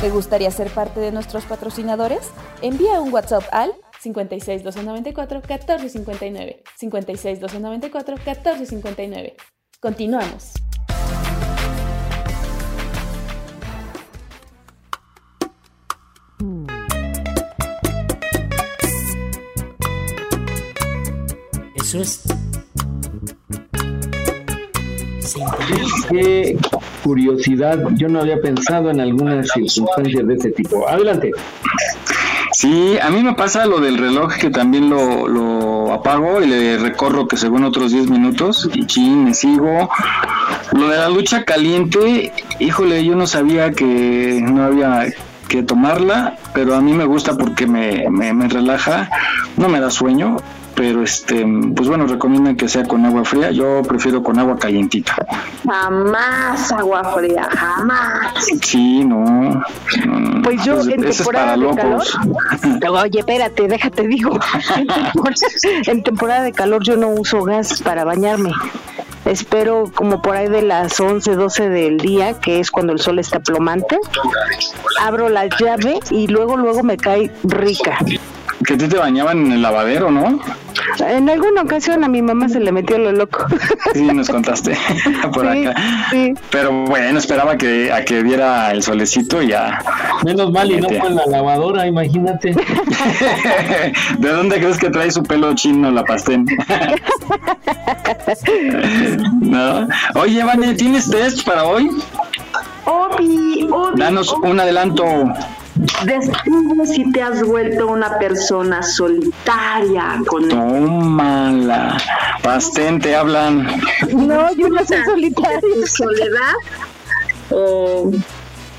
[SPEAKER 2] ¿Te gustaría ser parte de nuestros patrocinadores? Envía un WhatsApp al 56 294 1459. 56 294 1459. Continuamos.
[SPEAKER 13] Eso es.
[SPEAKER 5] Qué curiosidad, yo no había pensado en algunas circunstancias de ese tipo. Adelante.
[SPEAKER 6] Sí, a mí me pasa lo del reloj que también lo, lo apago y le recorro que según otros 10 minutos y chin, me sigo. Lo de la lucha caliente, híjole, yo no sabía que no había que tomarla, pero a mí me gusta porque me, me, me relaja, no me da sueño, pero este, pues bueno, recomiendan que sea con agua fría. Yo prefiero con agua calientita.
[SPEAKER 7] Jamás agua fría, jamás.
[SPEAKER 6] Sí, no.
[SPEAKER 7] Pues yo en temporada de calor. Oye, espérate, déjate digo. en temporada de calor yo no uso gas para bañarme. espero como por ahí de las 11, 12 del día, que es cuando el sol está plomante, abro la llave y luego, luego me cae rica.
[SPEAKER 6] Que te, te bañaban en el lavadero, ¿no?
[SPEAKER 7] En alguna ocasión a mi mamá se le metió lo loco.
[SPEAKER 6] Sí, nos contaste por acá. Pero bueno, esperaba que a que viera el solecito y ya.
[SPEAKER 5] Menos mal y no fue en la lavadora, imagínate.
[SPEAKER 6] ¿De dónde crees que trae su pelo chino la pastén? ¿No? Oye, Vane, ¿tienes test para hoy?
[SPEAKER 10] Obi, Obi,
[SPEAKER 6] Danos
[SPEAKER 10] Obi.
[SPEAKER 6] un adelanto.
[SPEAKER 10] Descubre si te has vuelto una persona solitaria con
[SPEAKER 6] Tómala. Pastén, te hablan.
[SPEAKER 7] No, yo no soy solitaria.
[SPEAKER 10] soledad o,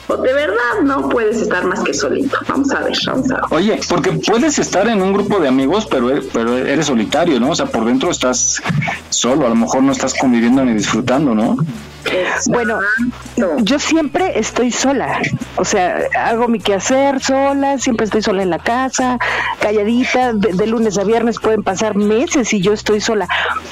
[SPEAKER 10] o de verdad no puedes estar más que solito. Vamos a ver, vamos a ver.
[SPEAKER 6] Oye, porque puedes estar en un grupo de amigos, pero, pero eres solitario, ¿no? O sea, por dentro estás solo, a lo mejor no estás conviviendo ni disfrutando, ¿no?
[SPEAKER 7] Bueno, yo siempre estoy sola, o sea, hago mi quehacer sola, siempre estoy sola en la casa, calladita, de, de lunes a viernes pueden pasar meses y yo estoy sola,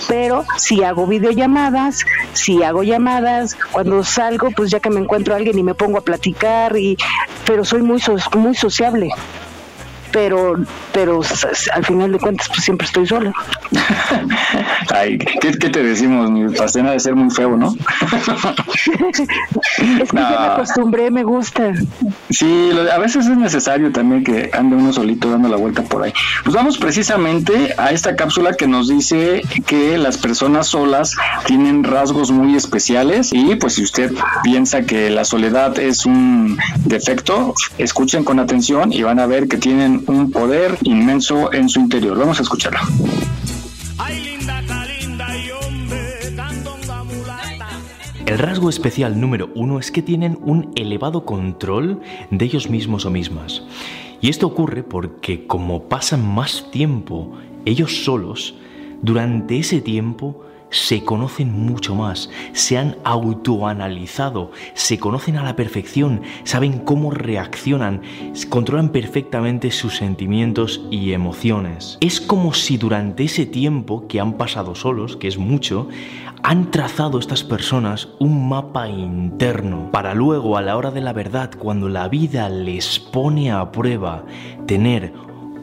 [SPEAKER 7] pero si hago videollamadas, si hago llamadas, cuando salgo, pues ya que me encuentro a alguien y me pongo a platicar, y pero soy muy, muy sociable. Pero, pero al final de cuentas, pues siempre estoy sola.
[SPEAKER 6] Ay, ¿qué, qué te decimos? Mi pastén ha de ser muy feo, ¿no?
[SPEAKER 7] Es que ya me acostumbré, me gusta.
[SPEAKER 6] Sí, a veces es necesario también que ande uno solito dando la vuelta por ahí. Pues vamos precisamente a esta cápsula que nos dice que las personas solas tienen rasgos muy especiales y pues si usted piensa que la soledad es un defecto, escuchen con atención y van a ver que tienen un poder inmenso en su interior. Vamos a escucharlo.
[SPEAKER 14] El rasgo especial número uno es que tienen un elevado control de ellos mismos o mismas. Y esto ocurre porque como pasan más tiempo ellos solos, durante ese tiempo se conocen mucho más, se han autoanalizado, se conocen a la perfección, saben cómo reaccionan, controlan perfectamente sus sentimientos y emociones. Es como si durante ese tiempo que han pasado solos, que es mucho, han trazado estas personas un mapa interno para luego a la hora de la verdad, cuando la vida les pone a prueba, tener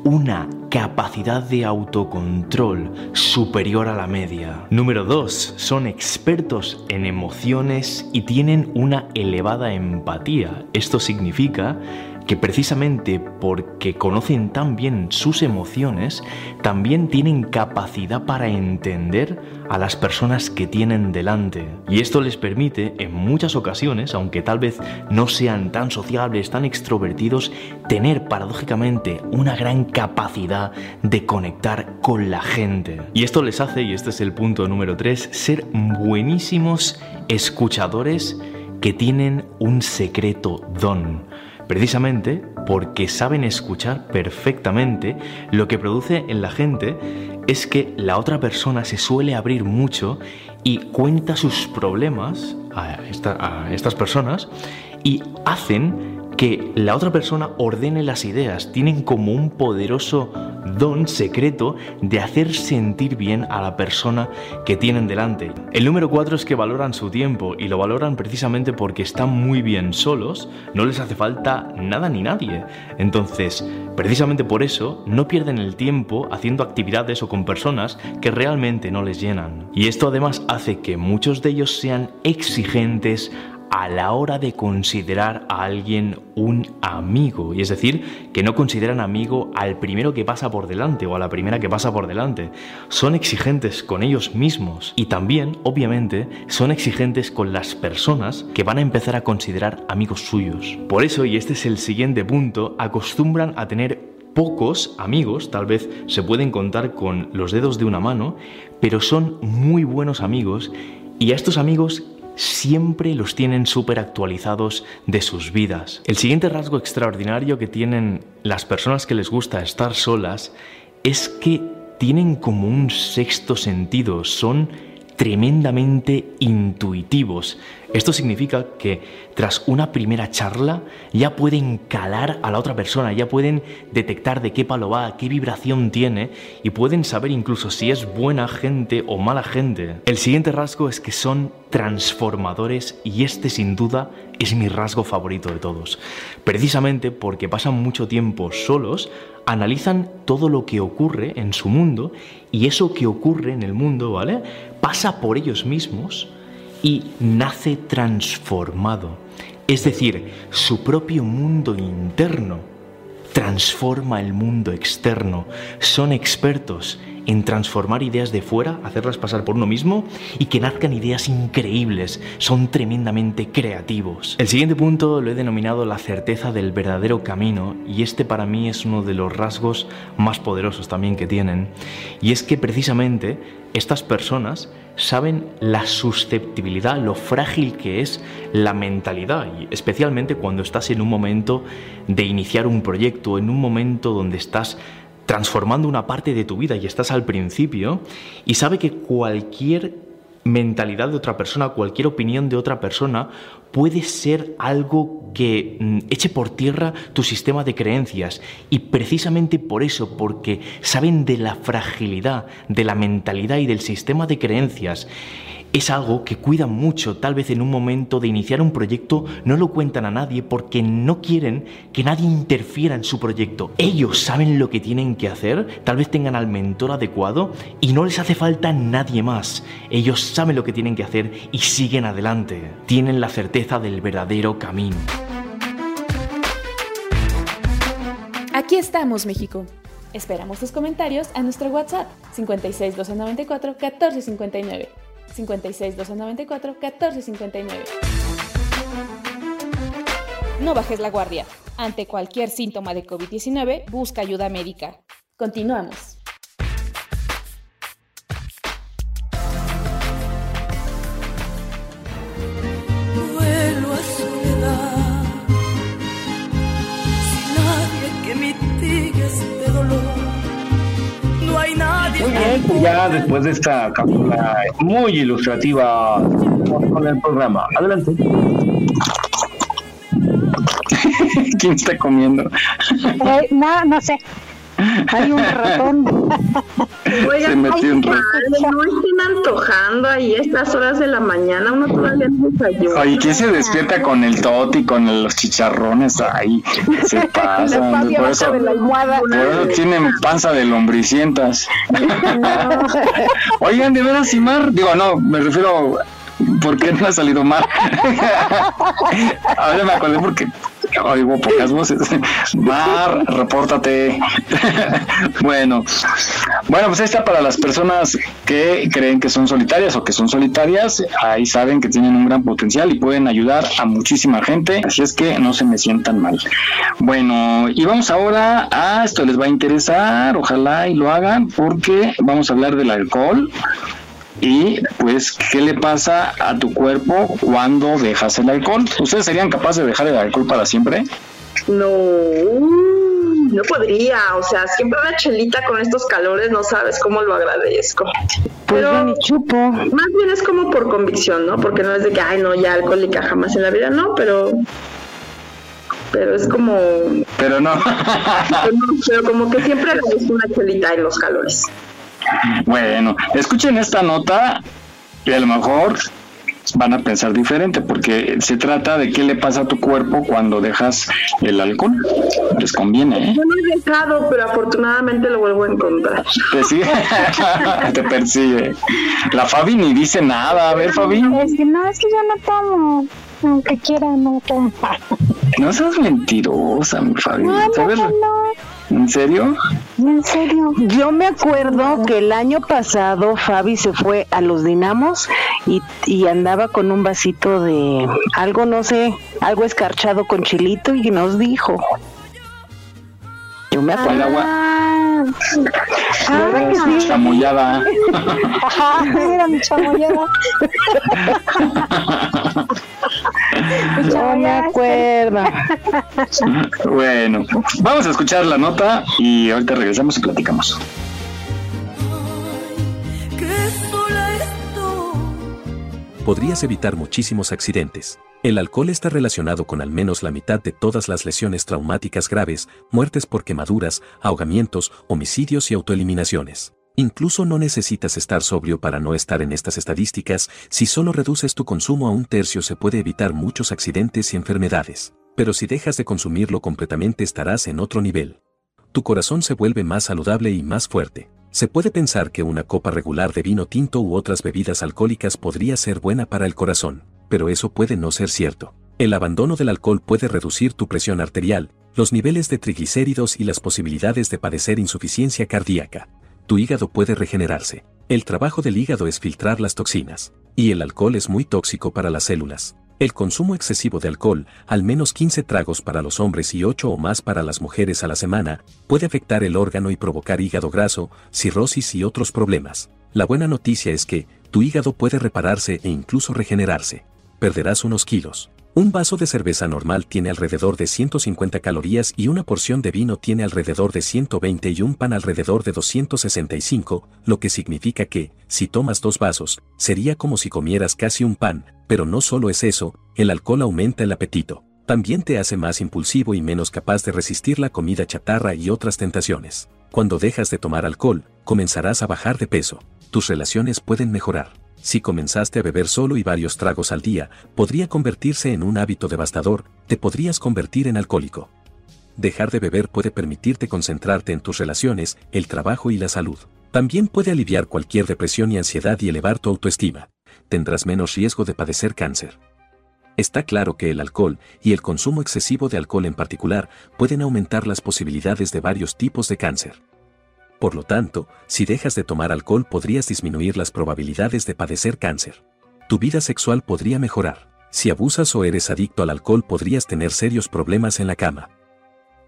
[SPEAKER 14] una capacidad de autocontrol superior a la media. Número 2. Son expertos en emociones y tienen una elevada empatía. Esto significa que precisamente porque conocen tan bien sus emociones, también tienen capacidad para entender a las personas que tienen delante. Y esto les permite, en muchas ocasiones, aunque tal vez no sean tan sociables, tan extrovertidos, tener paradójicamente una gran capacidad de conectar con la gente. Y esto les hace, y este es el punto número 3, ser buenísimos escuchadores que tienen un secreto don precisamente porque saben escuchar perfectamente, lo que produce en la gente es que la otra persona se suele abrir mucho y cuenta sus problemas a, esta- a estas personas y hacen que la otra persona ordene las ideas, tienen como un poderoso don secreto de hacer sentir bien a la persona que tienen delante. El número cuatro es que valoran su tiempo y lo valoran precisamente porque están muy bien solos, no les hace falta nada ni nadie. Entonces, precisamente por eso, no pierden el tiempo haciendo actividades o con personas que realmente no les llenan. Y esto además hace que muchos de ellos sean exigentes a la hora de considerar a alguien un amigo. Y es decir, que no consideran amigo al primero que pasa por delante o a la primera que pasa por delante. Son exigentes con ellos mismos y también, obviamente, son exigentes con las personas que van a empezar a considerar amigos suyos. Por eso, y este es el siguiente punto, acostumbran a tener pocos amigos, tal vez se pueden contar con los dedos de una mano, pero son muy buenos amigos y a estos amigos siempre los tienen súper actualizados de sus vidas. El siguiente rasgo extraordinario que tienen las personas que les gusta estar solas es que tienen como un sexto sentido, son tremendamente intuitivos. Esto significa que tras una primera charla ya pueden calar a la otra persona, ya pueden detectar de qué palo va, qué vibración tiene y pueden saber incluso si es buena gente o mala gente. El siguiente rasgo es que son transformadores y este sin duda es mi rasgo favorito de todos. Precisamente porque pasan mucho tiempo solos, analizan todo lo que ocurre en su mundo y eso que ocurre en el mundo, ¿vale? Pasa por ellos mismos y nace transformado. Es decir, su propio mundo interno transforma el mundo externo. Son expertos en transformar ideas de fuera, hacerlas pasar por uno mismo y que nazcan ideas increíbles. Son tremendamente creativos. El siguiente punto lo he denominado la certeza del verdadero camino y este para mí es uno de los rasgos más poderosos también que tienen. Y es que precisamente estas personas saben la susceptibilidad, lo frágil que es la mentalidad, y especialmente cuando estás en un momento de iniciar un proyecto, en un momento donde estás transformando una parte de tu vida y estás al principio, y sabe que cualquier mentalidad de otra persona, cualquier opinión de otra persona puede ser algo que mm, eche por tierra tu sistema de creencias. Y precisamente por eso, porque saben de la fragilidad de la mentalidad y del sistema de creencias, es algo que cuidan mucho, tal vez en un momento de iniciar un proyecto no lo cuentan a nadie porque no quieren que nadie interfiera en su proyecto. Ellos saben lo que tienen que hacer, tal vez tengan al mentor adecuado y no les hace falta nadie más. Ellos saben lo que tienen que hacer y siguen adelante. Tienen la certeza del verdadero camino.
[SPEAKER 2] Aquí estamos, México. Esperamos tus comentarios a nuestro WhatsApp 56 294 1459. 56 294 1459. No bajes la guardia. Ante cualquier síntoma de COVID-19, busca ayuda médica. Continuamos.
[SPEAKER 5] Ya después de esta cápsula muy ilustrativa con el programa. Adelante.
[SPEAKER 6] ¿Quién está comiendo?
[SPEAKER 9] Eh, no, no sé. Hay un ratón.
[SPEAKER 6] Se metió un rato.
[SPEAKER 10] no estén antojando ahí a estas horas de la mañana, uno todavía no desayuna.
[SPEAKER 6] Oye, ¿quién se despierta con el toti, con los chicharrones ahí? Se pasan. Por eso,
[SPEAKER 7] de la almohada.
[SPEAKER 6] por eso tienen panza de lombricientas. Oigan, de veras, Simar, digo, no, me refiero, ¿por qué no ha salido mal? Ahora me acordé porque oigo pocas voces. Mar, repórtate. bueno, bueno, pues está para las personas que creen que son solitarias o que son solitarias, ahí saben que tienen un gran potencial y pueden ayudar a muchísima gente, así es que no se me sientan mal. Bueno, y vamos ahora a esto les va a interesar, ojalá y lo hagan, porque vamos a hablar del alcohol. Y pues, ¿qué le pasa a tu cuerpo cuando dejas el alcohol? ¿Ustedes serían capaces de dejar el alcohol para siempre?
[SPEAKER 10] No, no podría, o sea, siempre una chelita con estos calores, no sabes cómo lo agradezco. Pero
[SPEAKER 7] ni chupo.
[SPEAKER 10] más bien es como por convicción, ¿no? Porque no es de que, ay, no, ya alcohólica jamás en la vida, no, pero pero es como
[SPEAKER 6] Pero no.
[SPEAKER 10] pero, no, pero como que siempre agradezco una chelita en los calores.
[SPEAKER 6] Bueno, escuchen esta nota y a lo mejor van a pensar diferente porque se trata de qué le pasa a tu cuerpo cuando dejas el alcohol. Les conviene, ¿eh?
[SPEAKER 10] Yo lo he dejado, pero afortunadamente lo vuelvo a encontrar.
[SPEAKER 6] Te sigue, te persigue. La Fabi ni dice nada. A ver, Fabi.
[SPEAKER 9] Es que no, es que yo no tomo. Aunque quiera, no tomo.
[SPEAKER 6] No seas mentirosa, mi Fabi.
[SPEAKER 9] No, no.
[SPEAKER 6] ¿En serio?
[SPEAKER 9] En serio.
[SPEAKER 7] Yo me acuerdo que el año pasado Fabi se fue a los Dinamos y, y andaba con un vasito de algo, no sé, algo escarchado con chilito y nos dijo. Yo me acuerdo.
[SPEAKER 6] El agua.
[SPEAKER 9] Ah,
[SPEAKER 7] ¿Verdad que sí?
[SPEAKER 6] Chamullada.
[SPEAKER 9] ajá, era mi chamoyada.
[SPEAKER 7] No me acuerdo.
[SPEAKER 6] Bueno, vamos a escuchar la nota y ahorita regresamos y platicamos.
[SPEAKER 15] podrías evitar muchísimos accidentes. El alcohol está relacionado con al menos la mitad de todas las lesiones traumáticas graves, muertes por quemaduras, ahogamientos, homicidios y autoeliminaciones. Incluso no necesitas estar sobrio para no estar en estas estadísticas, si solo reduces tu consumo a un tercio se puede evitar muchos accidentes y enfermedades. Pero si dejas de consumirlo completamente estarás en otro nivel. Tu corazón se vuelve más saludable y más fuerte. Se puede pensar que una copa regular de vino tinto u otras bebidas alcohólicas podría ser buena para el corazón pero eso puede no ser cierto. El abandono del alcohol puede reducir tu presión arterial, los niveles de triglicéridos y las posibilidades de padecer insuficiencia cardíaca. Tu hígado puede regenerarse. El trabajo del hígado es filtrar las toxinas. Y el alcohol es muy tóxico para las células. El consumo excesivo de alcohol, al menos 15 tragos para los hombres y 8 o más para las mujeres a la semana, puede afectar el órgano y provocar hígado graso, cirrosis y otros problemas. La buena noticia es que, tu hígado puede repararse e incluso regenerarse perderás unos kilos. Un vaso de cerveza normal tiene alrededor de 150 calorías y una porción de vino tiene alrededor de 120 y un pan alrededor de 265, lo que significa que, si tomas dos vasos, sería como si comieras casi un pan, pero no solo es eso, el alcohol aumenta el apetito. También te hace más impulsivo y menos capaz de resistir la comida chatarra y otras tentaciones. Cuando dejas de tomar alcohol, comenzarás a bajar de peso. Tus relaciones pueden mejorar. Si comenzaste a beber solo y varios tragos al día, podría convertirse en un hábito devastador, te podrías convertir en alcohólico. Dejar de beber puede permitirte concentrarte en tus relaciones, el trabajo y la salud. También puede aliviar cualquier depresión y ansiedad y elevar tu autoestima. Tendrás menos riesgo de padecer cáncer. Está claro que el alcohol, y el consumo excesivo de alcohol en particular, pueden aumentar las posibilidades de varios tipos de cáncer. Por lo tanto, si dejas de tomar alcohol podrías disminuir las probabilidades de padecer cáncer. Tu vida sexual podría mejorar. Si abusas o eres adicto al alcohol podrías tener serios problemas en la cama.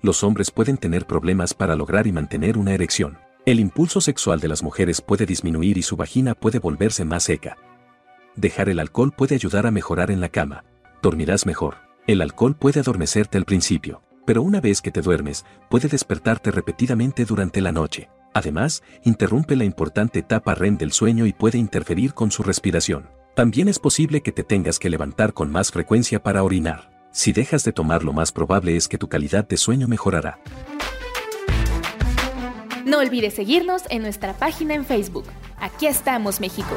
[SPEAKER 15] Los hombres pueden tener problemas para lograr y mantener una erección. El impulso sexual de las mujeres puede disminuir y su vagina puede volverse más seca. Dejar el alcohol puede ayudar a mejorar en la cama. Dormirás mejor. El alcohol puede adormecerte al principio, pero una vez que te duermes, puede despertarte repetidamente durante la noche. Además, interrumpe la importante etapa REM del sueño y puede interferir con su respiración. También es posible que te tengas que levantar con más frecuencia para orinar. Si dejas de tomar lo más probable es que tu calidad de sueño mejorará.
[SPEAKER 2] No olvides seguirnos en nuestra página en Facebook. Aquí estamos, México.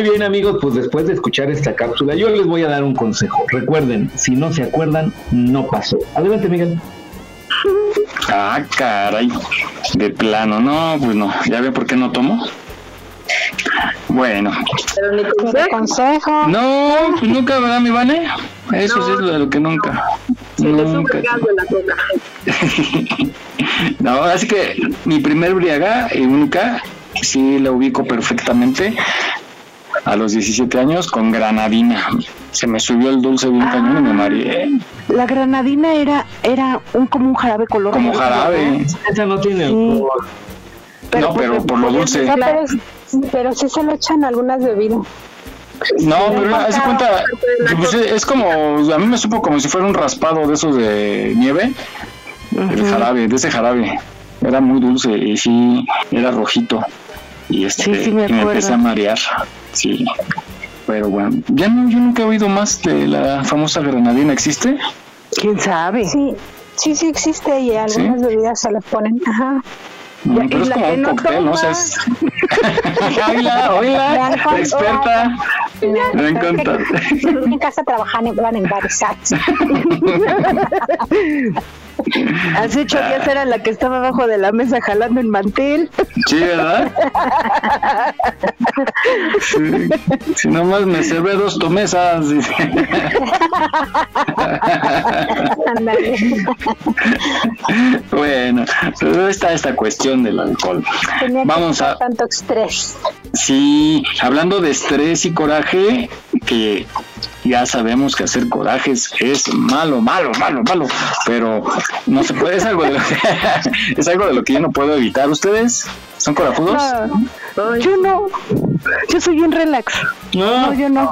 [SPEAKER 5] Muy bien amigos, pues después de escuchar esta cápsula, yo les voy a dar un consejo. Recuerden, si no se acuerdan, no pasó. Adelante, Miguel.
[SPEAKER 6] Ah, caray. De plano, no, pues no. ¿Ya ve por qué no tomo? Bueno.
[SPEAKER 9] Pero ni consejo.
[SPEAKER 6] No, pues nunca, ¿verdad, mi Vane? Eso sí es lo de lo que nunca. nunca. no, así que mi primer briaga y nunca sí la ubico perfectamente a los 17 años con granadina. Se me subió el dulce bien cañón y me mareé.
[SPEAKER 7] La granadina era era un como un jarabe color
[SPEAKER 6] Como jarabe.
[SPEAKER 5] Esa no tiene
[SPEAKER 7] Sí.
[SPEAKER 5] alcohol.
[SPEAKER 6] no, pero por lo dulce.
[SPEAKER 9] No, pero, pero sí se lo echan algunas bebidas.
[SPEAKER 6] No, pero haz de cuenta, pues, es como, a mí me supo como si fuera un raspado de esos de nieve, el jarabe, de ese jarabe. Era muy dulce y sí, era rojito. Y este,
[SPEAKER 7] Sí, sí me
[SPEAKER 6] y me empecé a marear. Sí. Pero bueno, ya no, yo nunca he oído más de la famosa granadina, ¿existe?
[SPEAKER 7] ¿Quién sabe?
[SPEAKER 9] Sí, sí, sí existe y algunas bebidas se le ponen. Ajá.
[SPEAKER 6] Pero es como un
[SPEAKER 9] no
[SPEAKER 6] cóctel, ¿no? O sea, es... oíla, oíla,
[SPEAKER 9] Vean
[SPEAKER 6] la experta. Me encanta.
[SPEAKER 9] En casa trabajan en, van en bares.
[SPEAKER 7] Hace ocho días era la que estaba abajo de la mesa jalando el mantel.
[SPEAKER 6] Sí, ¿verdad? Sí, si nomás me servé dos tomesas. bueno, pero está esta cuestión del alcohol.
[SPEAKER 9] Tenía
[SPEAKER 6] Vamos a,
[SPEAKER 9] tanto estrés.
[SPEAKER 6] sí, hablando de estrés y coraje, que ya sabemos que hacer corajes es malo, malo, malo, malo, pero no se puede, es algo de lo que, es algo de lo que yo no puedo evitar. ¿Ustedes son corajudos?
[SPEAKER 7] yo no. Yo soy bien relax. No, yo no.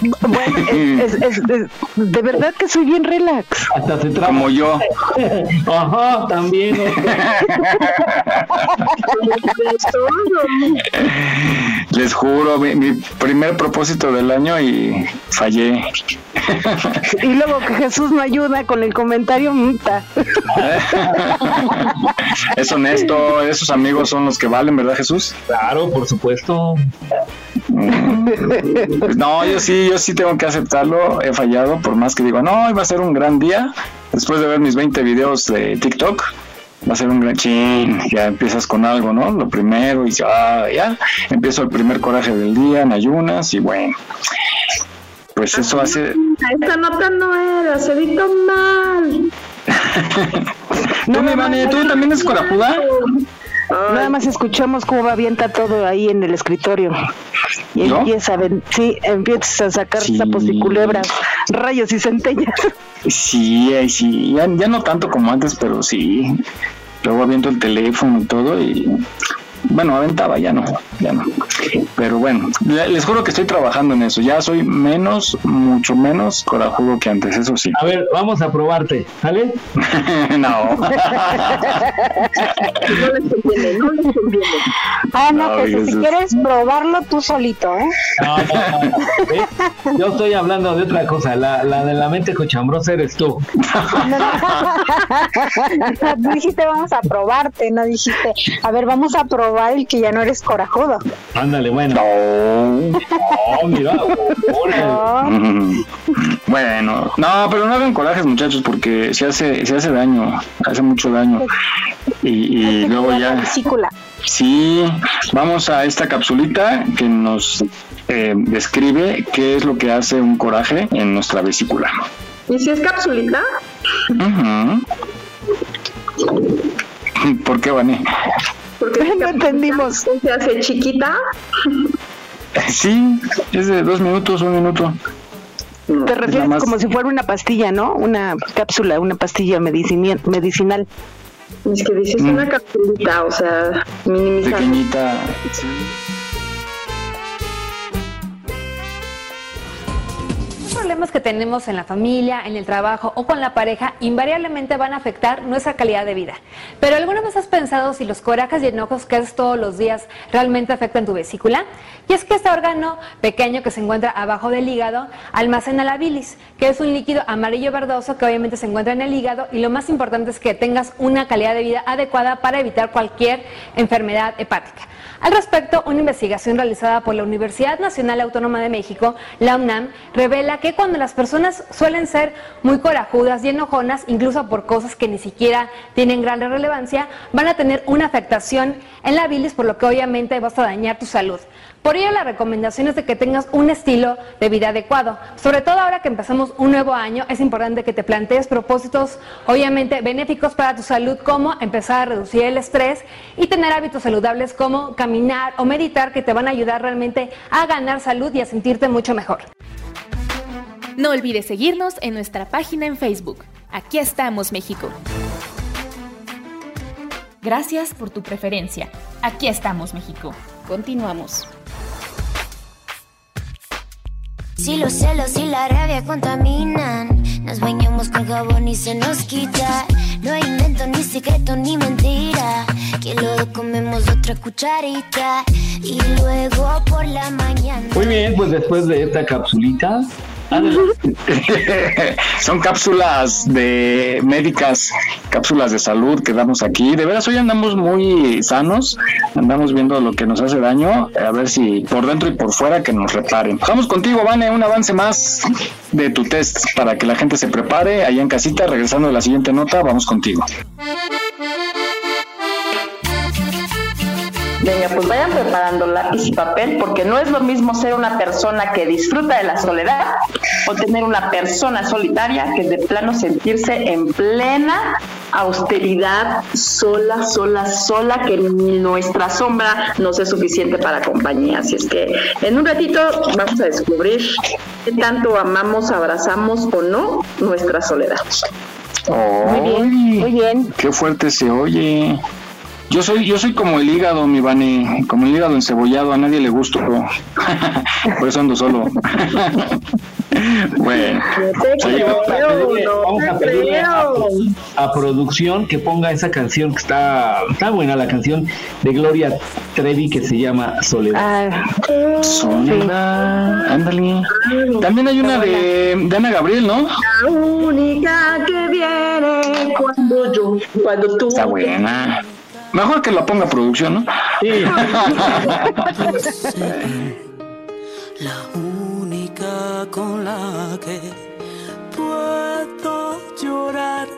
[SPEAKER 7] Bueno, es, es, es, de verdad que soy bien relax.
[SPEAKER 5] Hasta se
[SPEAKER 6] Como yo.
[SPEAKER 5] Ajá, también.
[SPEAKER 6] Les juro, mi, mi, primer propósito del año y fallé.
[SPEAKER 7] Y luego que Jesús me ayuda con el comentario, muta.
[SPEAKER 6] Es honesto, esos amigos son los que valen, ¿verdad, Jesús?
[SPEAKER 5] Claro, por supuesto.
[SPEAKER 6] No, yo sí, yo sí tengo que aceptarlo. He fallado, por más que digo, no, iba a ser un gran día. Después de ver mis 20 videos de TikTok, va a ser un gran chin. Ya empiezas con algo, ¿no? Lo primero, y ya, ya. Empiezo el primer coraje del día en ayunas, y bueno. Pues eso hace.
[SPEAKER 10] Esta nota no era, se editó mal.
[SPEAKER 6] ¿Tú, mi Vane, tú también eres corajuda?
[SPEAKER 7] Nada más escuchamos cómo avienta todo ahí en el escritorio. Y
[SPEAKER 6] ¿Yo?
[SPEAKER 7] empieza a sí, empiezas a sacar
[SPEAKER 6] Sí.
[SPEAKER 7] sapos y culebras, rayos y centellas.
[SPEAKER 6] Sí, sí, ya, ya no tanto como antes, pero sí. Luego aviento el teléfono y todo y bueno, aventaba, ya no, ya no. Pero bueno, le- les juro que estoy trabajando en eso. Ya soy menos, mucho menos corajudo que antes, eso sí.
[SPEAKER 5] A ver, vamos a probarte, ¿sale?
[SPEAKER 6] no.
[SPEAKER 10] No les conviene, no les conviene.
[SPEAKER 9] Ah, no,
[SPEAKER 6] No,
[SPEAKER 9] si quieres probarlo tú solito, ¿eh?
[SPEAKER 5] No, no, no. Yo estoy hablando de otra cosa. La, la de la mente cochambrosa eres tú.
[SPEAKER 9] No dijiste vamos a probarte, no dijiste, a ver, vamos a probar el que ya no eres corajudo.
[SPEAKER 5] Ándale, bueno.
[SPEAKER 6] No.
[SPEAKER 5] No, mira. órale.
[SPEAKER 6] Bueno, no, pero no hagan corajes, muchachos, porque se hace, se hace daño, hace mucho daño. Y, y luego ya.
[SPEAKER 9] Vesícula.
[SPEAKER 6] Sí, vamos a esta capsulita que nos eh, describe qué es lo que hace un coraje en nuestra vesícula.
[SPEAKER 10] ¿Y si es capsulita?
[SPEAKER 6] Ujú. ¿Por qué, Vane?
[SPEAKER 10] Porque
[SPEAKER 7] no entendimos.
[SPEAKER 10] Se hace chiquita.
[SPEAKER 6] Sí, es de dos minutos, un minuto.
[SPEAKER 7] Te refieres
[SPEAKER 6] más-
[SPEAKER 7] como si fuera una pastilla, ¿no? Una cápsula, una pastilla medicinal.
[SPEAKER 10] Es que dices una capsulita, o sea, minimizada.
[SPEAKER 6] Pequeñita.
[SPEAKER 16] Los problemas que tenemos en la familia, en el trabajo o con la pareja invariablemente van a afectar nuestra calidad de vida. Pero ¿alguna vez has pensado si los corajes y enojos que haces todos los días realmente afectan tu vesícula? Y es que este órgano pequeño que se encuentra abajo del hígado almacena la bilis, que es un líquido amarillo verdoso que obviamente se encuentra en el hígado y lo más importante es que tengas una calidad de vida adecuada para evitar cualquier enfermedad hepática. Al respecto, una investigación realizada por la Universidad Nacional Autónoma de México, la UNAM, revela que cuando las personas suelen ser muy corajudas y enojonas, incluso por cosas que ni siquiera tienen gran relevancia, van a tener una afectación en la bilis, por lo que obviamente vas a dañar tu salud. Por ello, la recomendación es de que tengas un estilo de vida adecuado. Sobre todo ahora que empezamos un nuevo año, es importante que te plantees propósitos, obviamente, benéficos para tu salud, como empezar a reducir el estrés y tener hábitos saludables como caminar o meditar, que te van a ayudar realmente a ganar salud y a sentirte mucho mejor.
[SPEAKER 2] No olvides seguirnos en nuestra página en Facebook. Aquí estamos, México. Gracias por tu preferencia. Aquí estamos, México. Continuamos.
[SPEAKER 17] Si los celos y la rabia contaminan, nos bañamos con jabón y se nos quita. No hay invento, ni secreto, ni mentira. Que lo comemos otra cucharita. Y luego por la mañana.
[SPEAKER 5] Muy bien, pues después de esta capsulita.
[SPEAKER 6] Son cápsulas de médicas, cápsulas de salud que damos aquí. De veras, hoy andamos muy sanos, andamos viendo lo que nos hace daño, a ver si por dentro y por fuera que nos reparen. Vamos contigo, Vane, un avance más de tu test para que la gente se prepare allá en casita. Regresando a la siguiente nota, vamos contigo.
[SPEAKER 10] Venga, pues vayan preparando lápiz y papel porque no es lo mismo ser una persona que disfruta de la soledad o tener una persona solitaria que de plano sentirse en plena austeridad, sola, sola, sola, que ni nuestra sombra no sea suficiente para compañía. Así es que en un ratito vamos a descubrir qué tanto amamos, abrazamos o no nuestra soledad.
[SPEAKER 6] muy bien, muy bien. Qué fuerte se oye. Yo soy, yo soy como el hígado, mi Vane, como el hígado encebollado, a nadie le gusto. Por eso ando solo. bueno,
[SPEAKER 5] vamos a pedirle a, producción que ponga esa canción que está, está buena, la canción de Gloria Trevi que se llama Soledad.
[SPEAKER 6] Ah, Soledad, ándale. También hay una de, de Ana Gabriel, ¿no?
[SPEAKER 10] La única que viene cuando yo, cuando tú.
[SPEAKER 6] Está buena. Mejor que la ponga producción, ¿no? Sí.
[SPEAKER 8] con la que puedo llorar,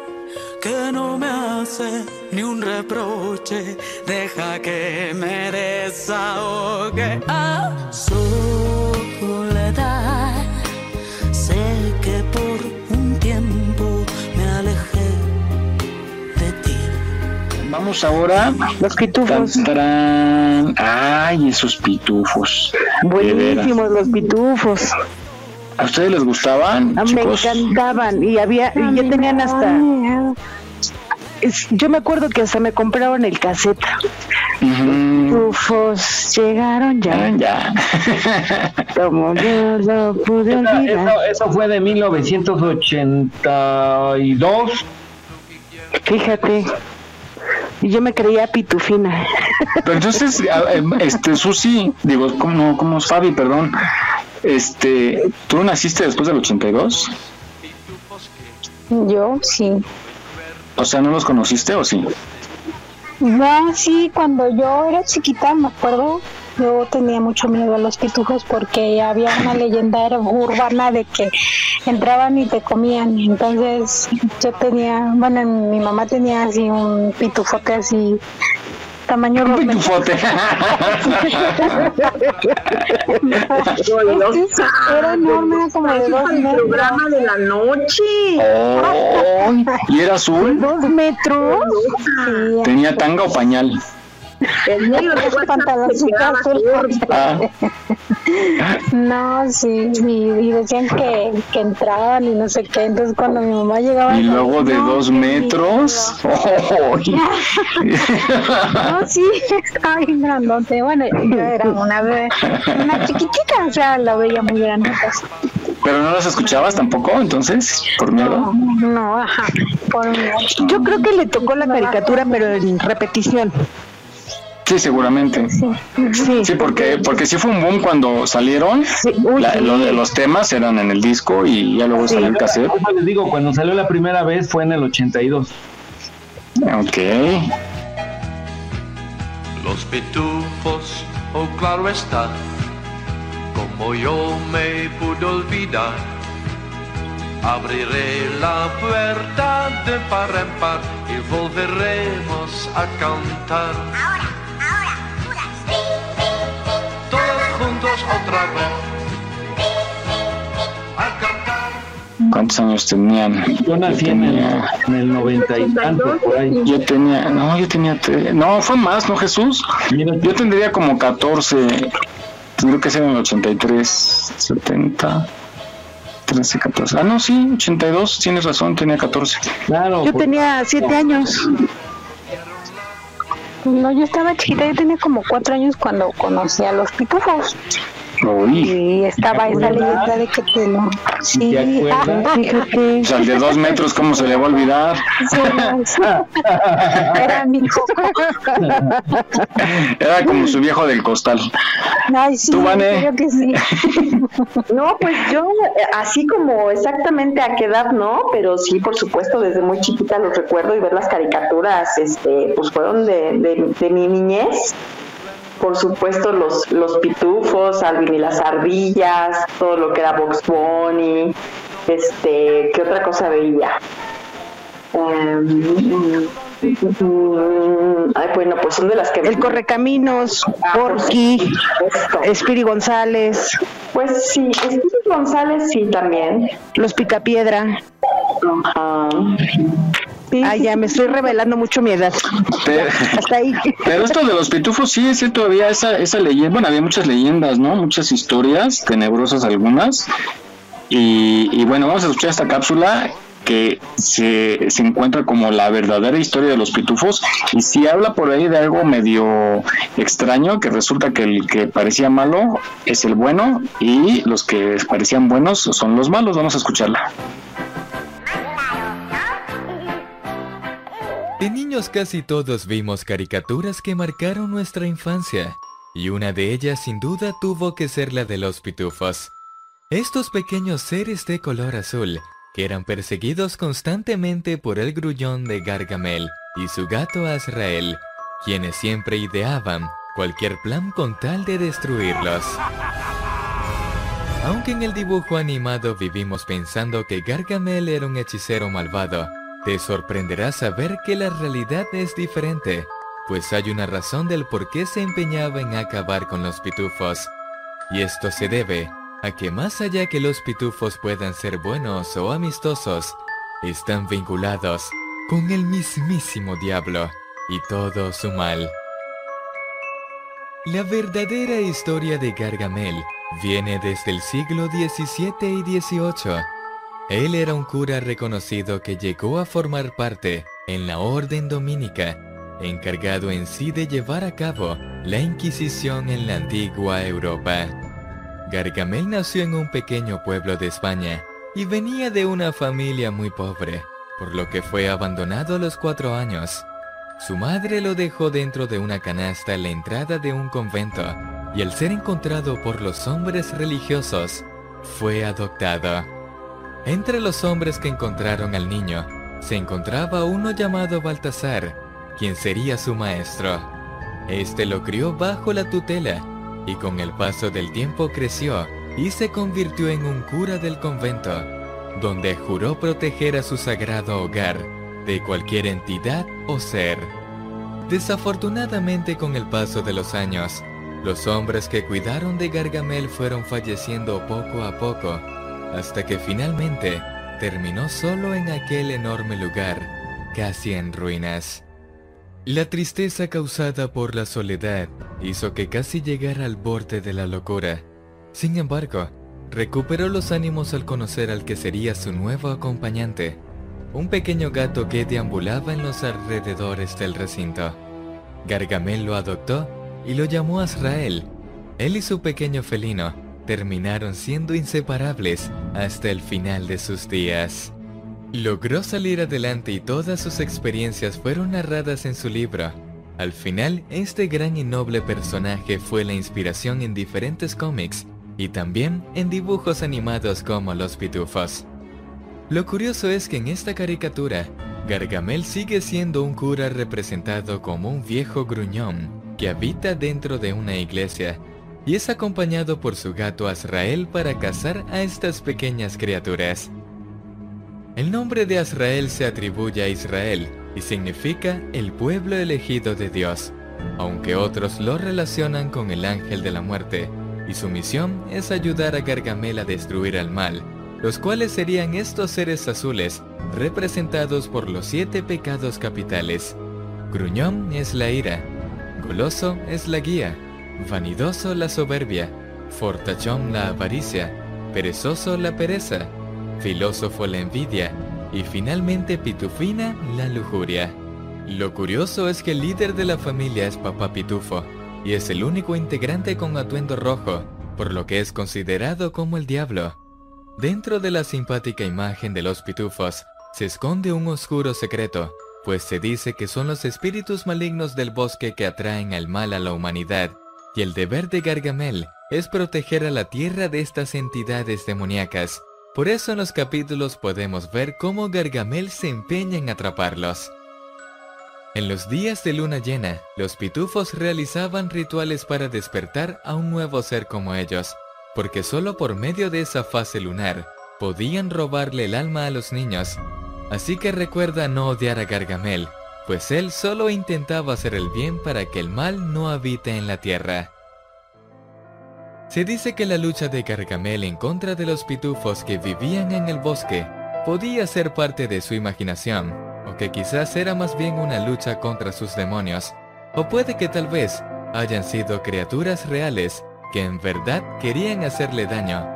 [SPEAKER 8] que no me hace ni un reproche, deja que me desahogue. Ah, soledad, sé que por un tiempo me alejé
[SPEAKER 6] Vamos ahora.
[SPEAKER 7] Los pitufos.
[SPEAKER 6] Ay, esos pitufos.
[SPEAKER 7] Buenísimos los pitufos.
[SPEAKER 6] ¿A ustedes les gustaban?
[SPEAKER 7] Ah, me encantaban y había, y yo tenían hasta. yo me acuerdo que hasta me compraron el cassette. Pitufos llegaron ya.
[SPEAKER 6] ya.
[SPEAKER 7] Como yo lo pude olvidar.
[SPEAKER 5] Eso, eso fue de 1982.
[SPEAKER 7] Fíjate. Y yo me creía pitufina.
[SPEAKER 6] Pero entonces, em, este, Susi, digo, ¿cómo, cómo es Fabi, perdón? Este, ¿tú naciste después del 82?
[SPEAKER 9] Yo sí.
[SPEAKER 6] O sea, ¿no los conociste o sí?
[SPEAKER 9] No, sí, cuando yo era chiquita, me acuerdo, yo tenía mucho miedo a los pitujos porque había una leyenda urbana de que entraban y te comían. Entonces yo tenía, bueno, mi mamá tenía así un pitufote así tamaño
[SPEAKER 6] un pitufote.
[SPEAKER 9] era enorme, como de dos metros.
[SPEAKER 10] programa de la noche.
[SPEAKER 6] Oh, ¿Y era azul?
[SPEAKER 9] Dos metros.
[SPEAKER 6] ¿Tenía tanga o pañal?
[SPEAKER 9] El negro de pantaloncita
[SPEAKER 6] Ah.
[SPEAKER 9] No, sí, y, decían que, que, entraban y no sé qué. Entonces, cuando mi mamá llegaba.
[SPEAKER 6] Y luego de dos metros. Oh,
[SPEAKER 9] no, sí, estaba bien grandote. Bueno, yo era una bebé, una chiquitita, o sea, la veía muy grande.
[SPEAKER 6] ¿Pero no las escuchabas tampoco, entonces? ¿Por miedo?
[SPEAKER 9] No, no ajá, por miedo.
[SPEAKER 7] Yo creo que le tocó la caricatura, pero en repetición.
[SPEAKER 6] Sí, seguramente. Sí, sí, porque porque sí fue un boom cuando salieron. los temas eran en el disco y ya luego salió el cassette.
[SPEAKER 5] les digo, cuando salió la primera vez fue en el 82.
[SPEAKER 6] Ok.
[SPEAKER 18] Los pitufos, oh claro está, como yo me pude olvidar. Abriré la puerta de par en par y volveremos a cantar.
[SPEAKER 17] Ahora
[SPEAKER 18] juntos otra vez a cantar.
[SPEAKER 6] ¿Cuántos años tenían?
[SPEAKER 5] Yo nací en, el, en el 90 y tanto, por ahí.
[SPEAKER 6] Yo tenía, no, yo tenía, no, fue más, ¿no, Jesús? Yo tendría como 14, tendría que ser en el 83, 70. 13, 14. Ah, no, sí, 82, tienes razón, tenía 14.
[SPEAKER 5] Claro.
[SPEAKER 7] Yo tenía 7 años.
[SPEAKER 9] No, yo estaba chiquita, yo tenía como cuatro años cuando conocí a los pitufos. Y estaba esa leyenda de que te lo... Sí,
[SPEAKER 6] ah, fíjate. O sea, el de dos metros, ¿cómo se le va a olvidar?
[SPEAKER 9] Era mi coco.
[SPEAKER 6] Era como su viejo del costal.
[SPEAKER 9] Ay, sí,
[SPEAKER 6] ¿Tú, Creo
[SPEAKER 9] que sí.
[SPEAKER 10] No, pues yo, así como exactamente a qué edad no, pero sí, por supuesto, desde muy chiquita los recuerdo y ver las caricaturas, este, pues fueron de, de, de mi niñez por supuesto los, los pitufos, Alvin y las ardillas, todo lo que era Box Bunny, este, ¿qué otra cosa veía? Ay, bueno, pues son de las que...
[SPEAKER 7] El Correcaminos, Porky, Espiri González.
[SPEAKER 10] Pues sí, Espiri González sí también.
[SPEAKER 7] Los Picapiedra. Ay, ya me estoy revelando mucho mi edad.
[SPEAKER 6] Pero,
[SPEAKER 7] Hasta ahí.
[SPEAKER 6] pero esto de los pitufos sí es cierto, había esa, esa leyenda, bueno, había muchas leyendas, ¿no? Muchas historias, tenebrosas algunas. Y, y bueno, vamos a escuchar esta cápsula que se, se encuentra como la verdadera historia de los pitufos y si habla por ahí de algo medio extraño que resulta que el que parecía malo es el bueno y los que parecían buenos son los malos vamos a escucharla
[SPEAKER 19] De niños casi todos vimos caricaturas que marcaron nuestra infancia, y una de ellas sin duda tuvo que ser la de los pitufos. Estos pequeños seres de color azul, que eran perseguidos constantemente por el grullón de Gargamel y su gato Azrael, quienes siempre ideaban cualquier plan con tal de destruirlos. Aunque en el dibujo animado vivimos pensando que Gargamel era un hechicero malvado, te sorprenderá saber que la realidad es diferente, pues hay una razón del por qué se empeñaba en acabar con los pitufos. Y esto se debe a que más allá que los pitufos puedan ser buenos o amistosos, están vinculados con el mismísimo diablo y todo su mal. La verdadera historia de Gargamel viene desde el siglo XVII y XVIII. Él era un cura reconocido que llegó a formar parte en la Orden Dominica, encargado en sí de llevar a cabo la Inquisición en la antigua Europa. Gargamel nació en un pequeño pueblo de España y venía de una familia muy pobre, por lo que fue abandonado a los cuatro años. Su madre lo dejó dentro de una canasta en la entrada de un convento y al ser encontrado por los hombres religiosos, fue adoptado. Entre los hombres que encontraron al niño, se encontraba uno llamado Baltasar, quien sería su maestro. Este lo crió bajo la tutela y con el paso del tiempo creció y se convirtió en un cura del convento, donde juró proteger a su sagrado hogar de cualquier entidad o ser. Desafortunadamente con el paso de los años, los hombres que cuidaron de Gargamel fueron falleciendo poco a poco, hasta que finalmente terminó solo en aquel enorme lugar, casi en ruinas. La tristeza causada por la soledad hizo que casi llegara al borde de la locura. Sin embargo, recuperó los ánimos al conocer al que sería su nuevo acompañante, un pequeño gato que deambulaba en los alrededores del recinto. Gargamel lo adoptó y lo llamó Azrael. Él y su pequeño felino terminaron siendo inseparables hasta el final de sus días. Logró salir adelante y todas sus experiencias fueron narradas en su libro. Al final, este gran y noble personaje fue la inspiración en diferentes cómics y también en dibujos animados como Los Pitufos. Lo curioso es que en esta caricatura, Gargamel sigue siendo un cura representado como un viejo gruñón que habita dentro de una iglesia y es acompañado por su gato Azrael para cazar a estas pequeñas criaturas. El nombre de Azrael se atribuye a Israel y significa el pueblo elegido de Dios, aunque otros lo relacionan con el ángel de la muerte, y su misión es ayudar a Gargamel a destruir al mal, los cuales serían estos seres azules, representados por los siete pecados capitales. Gruñón es la ira, goloso es la guía, vanidoso la soberbia, fortachón la avaricia, perezoso la pereza, filósofo la envidia y finalmente pitufina la lujuria. Lo curioso es que el líder de la familia es Papá Pitufo y es el único integrante con atuendo rojo, por lo que es considerado como el diablo. Dentro de la simpática imagen de los pitufos se esconde un oscuro secreto, pues se dice que son los espíritus malignos del bosque que atraen al mal a la humanidad, y el deber de Gargamel es proteger a la tierra de estas entidades demoníacas. Por eso en los capítulos podemos ver cómo Gargamel se empeña en atraparlos. En los días de luna llena, los pitufos realizaban rituales para despertar a un nuevo ser como ellos, porque solo por medio de esa fase lunar podían robarle el alma a los niños. Así que recuerda no odiar a Gargamel, pues él solo intentaba hacer el bien para que el mal no habite en la tierra. Se dice que la lucha de Gargamel en contra de los pitufos que vivían en el bosque podía ser parte de su imaginación, o que quizás era más bien una lucha contra sus demonios, o puede que tal vez hayan sido criaturas reales que en verdad querían hacerle daño.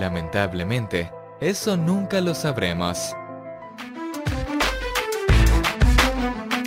[SPEAKER 19] Lamentablemente, eso nunca lo sabremos.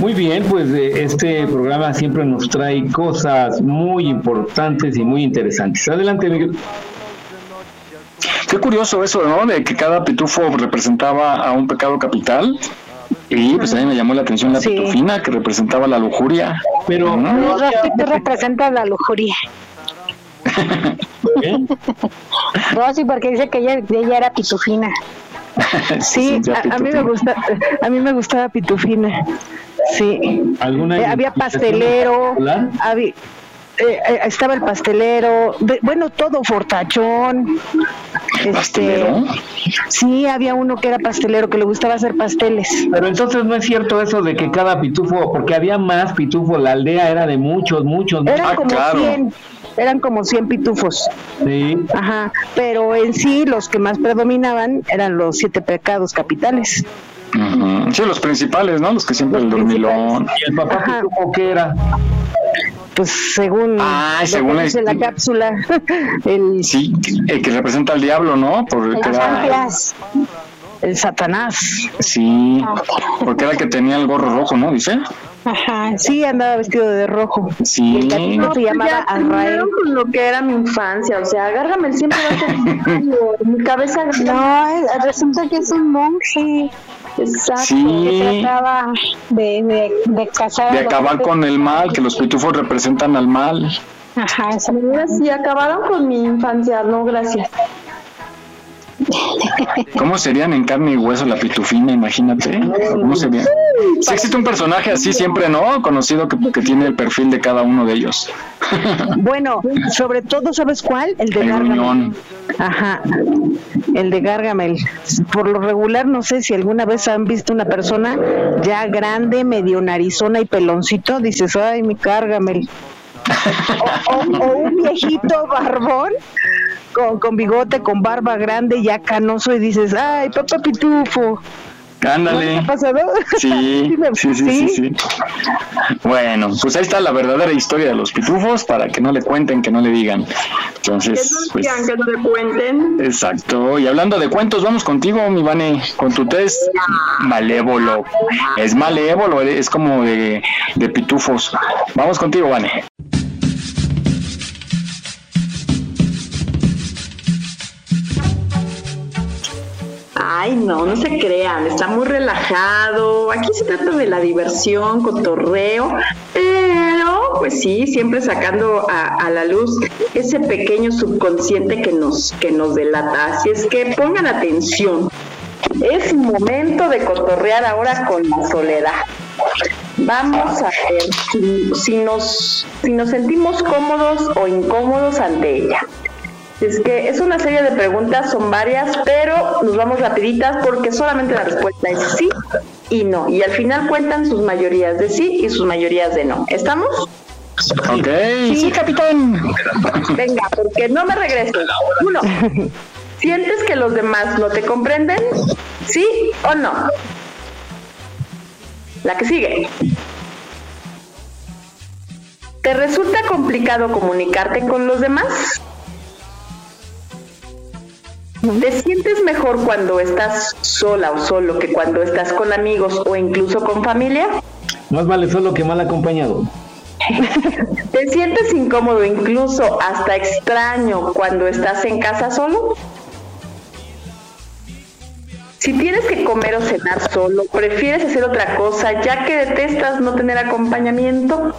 [SPEAKER 5] Muy bien, pues eh, este programa siempre nos trae cosas muy importantes y muy interesantes. Adelante, Miguel.
[SPEAKER 6] Qué curioso eso, ¿no? De que cada pitufo representaba a un pecado capital. Y pues a mí me llamó la atención la pitufina que representaba la lujuria.
[SPEAKER 5] Pero
[SPEAKER 7] Rosy te representa la lujuria. Rosy, porque dice que ella, ella era pitufina. Sí, a, a mí me gusta, a mí me gustaba pitufina. Sí.
[SPEAKER 5] ¿Alguna
[SPEAKER 7] Eh, había pastelero, había, eh, eh, estaba el pastelero, de- bueno, todo fortachón. Este, sí, había uno que era pastelero que le gustaba hacer pasteles.
[SPEAKER 5] Pero entonces no es cierto eso de que cada pitufo, porque había más pitufos, la aldea era de muchos, muchos.
[SPEAKER 7] Eran
[SPEAKER 5] muchos.
[SPEAKER 7] como 100, eran como 100 pitufos.
[SPEAKER 5] Sí.
[SPEAKER 7] Ajá, pero en sí los que más predominaban eran los siete pecados capitales.
[SPEAKER 6] Sí, los principales, ¿no? Los que siempre el dormilón.
[SPEAKER 5] ¿Y el papá pitufo qué era?
[SPEAKER 7] Pues según,
[SPEAKER 6] Ah, según la-
[SPEAKER 7] la cápsula, el,
[SPEAKER 6] Sí, el que representa al diablo, ¿no? Porque
[SPEAKER 7] el
[SPEAKER 6] era,
[SPEAKER 7] el satanás.
[SPEAKER 6] sí, porque era el que tenía el gorro rojo, ¿no? Dice.
[SPEAKER 7] Ajá, sí, andaba vestido de rojo.
[SPEAKER 6] Sí.
[SPEAKER 7] Y el gatito se llamaba
[SPEAKER 10] ya
[SPEAKER 7] Azrael.
[SPEAKER 10] terminaron con lo que era mi infancia, o sea, Gargamel siempre va a ser mi- cabeza.
[SPEAKER 9] No, eh, resulta que es un monje.
[SPEAKER 10] Exacto.
[SPEAKER 6] Sí.
[SPEAKER 9] Que trataba de, de, de cazar.
[SPEAKER 6] De acabar con el mal, que los pitufos representan al mal.
[SPEAKER 9] Ajá, eso.
[SPEAKER 10] Mira, sí, acabaron con mi infancia, no, gracias.
[SPEAKER 6] ¿Cómo serían en carne y hueso la pitufina? Imagínate. ¿Cómo serían? Sí existe un personaje así siempre, ¿no? Conocido que, que tiene el perfil de cada uno de ellos.
[SPEAKER 7] Bueno, sobre todo, ¿sabes cuál? El de
[SPEAKER 6] El
[SPEAKER 7] Gargamel. Ajá, el de Gargamel. Por lo regular, no sé si alguna vez han visto una persona ya grande, medio narizona y peloncito, dices, ay, mi Gargamel. O, o- o un viejito barbón con, con bigote, con barba grande, ya canoso, y dices, ay, papá pitufo.
[SPEAKER 6] Ándale.
[SPEAKER 7] ¿No ha pasado?
[SPEAKER 6] Sí, sí, sí, sí, sí. Bueno, pues ahí está la verdadera historia de los pitufos para que no le cuenten, que no le digan. Entonces, pues,
[SPEAKER 10] Digan que no le cuenten.
[SPEAKER 6] exacto. Y hablando de cuentos, vamos contigo, mi Vane, con tu test malévolo. Es malévolo, es como de, de pitufos. Vamos contigo, Vane.
[SPEAKER 10] Ay, no, no se crean, está muy relajado. Aquí se trata de la diversión, cotorreo, pero pues sí, siempre sacando a, la luz ese pequeño subconsciente que nos, que nos delata. Así es que pongan atención. Es momento de cotorrear ahora con la soledad. Vamos a ver si nos, si nos sentimos cómodos o incómodos ante ella. Es que es una serie de preguntas, son varias, pero nos vamos rapiditas porque solamente la respuesta es sí y no. Y al final cuentan sus mayorías de sí y sus mayorías de no. ¿Estamos?
[SPEAKER 6] Ok, sí, capitán.
[SPEAKER 10] Venga, porque no me regreso. Uno. ¿Sientes que los demás no te comprenden? ¿Sí o no? La que sigue. ¿Te resulta complicado comunicarte con los demás? ¿Te sientes mejor cuando estás sola o solo que cuando estás con amigos o incluso con familia?
[SPEAKER 5] Más vale solo que mal acompañado.
[SPEAKER 10] ¿Te sientes incómodo, incluso hasta extraño, cuando estás en casa solo? Si tienes que comer o cenar solo, prefieres hacer otra cosa ya que detestas no tener acompañamiento.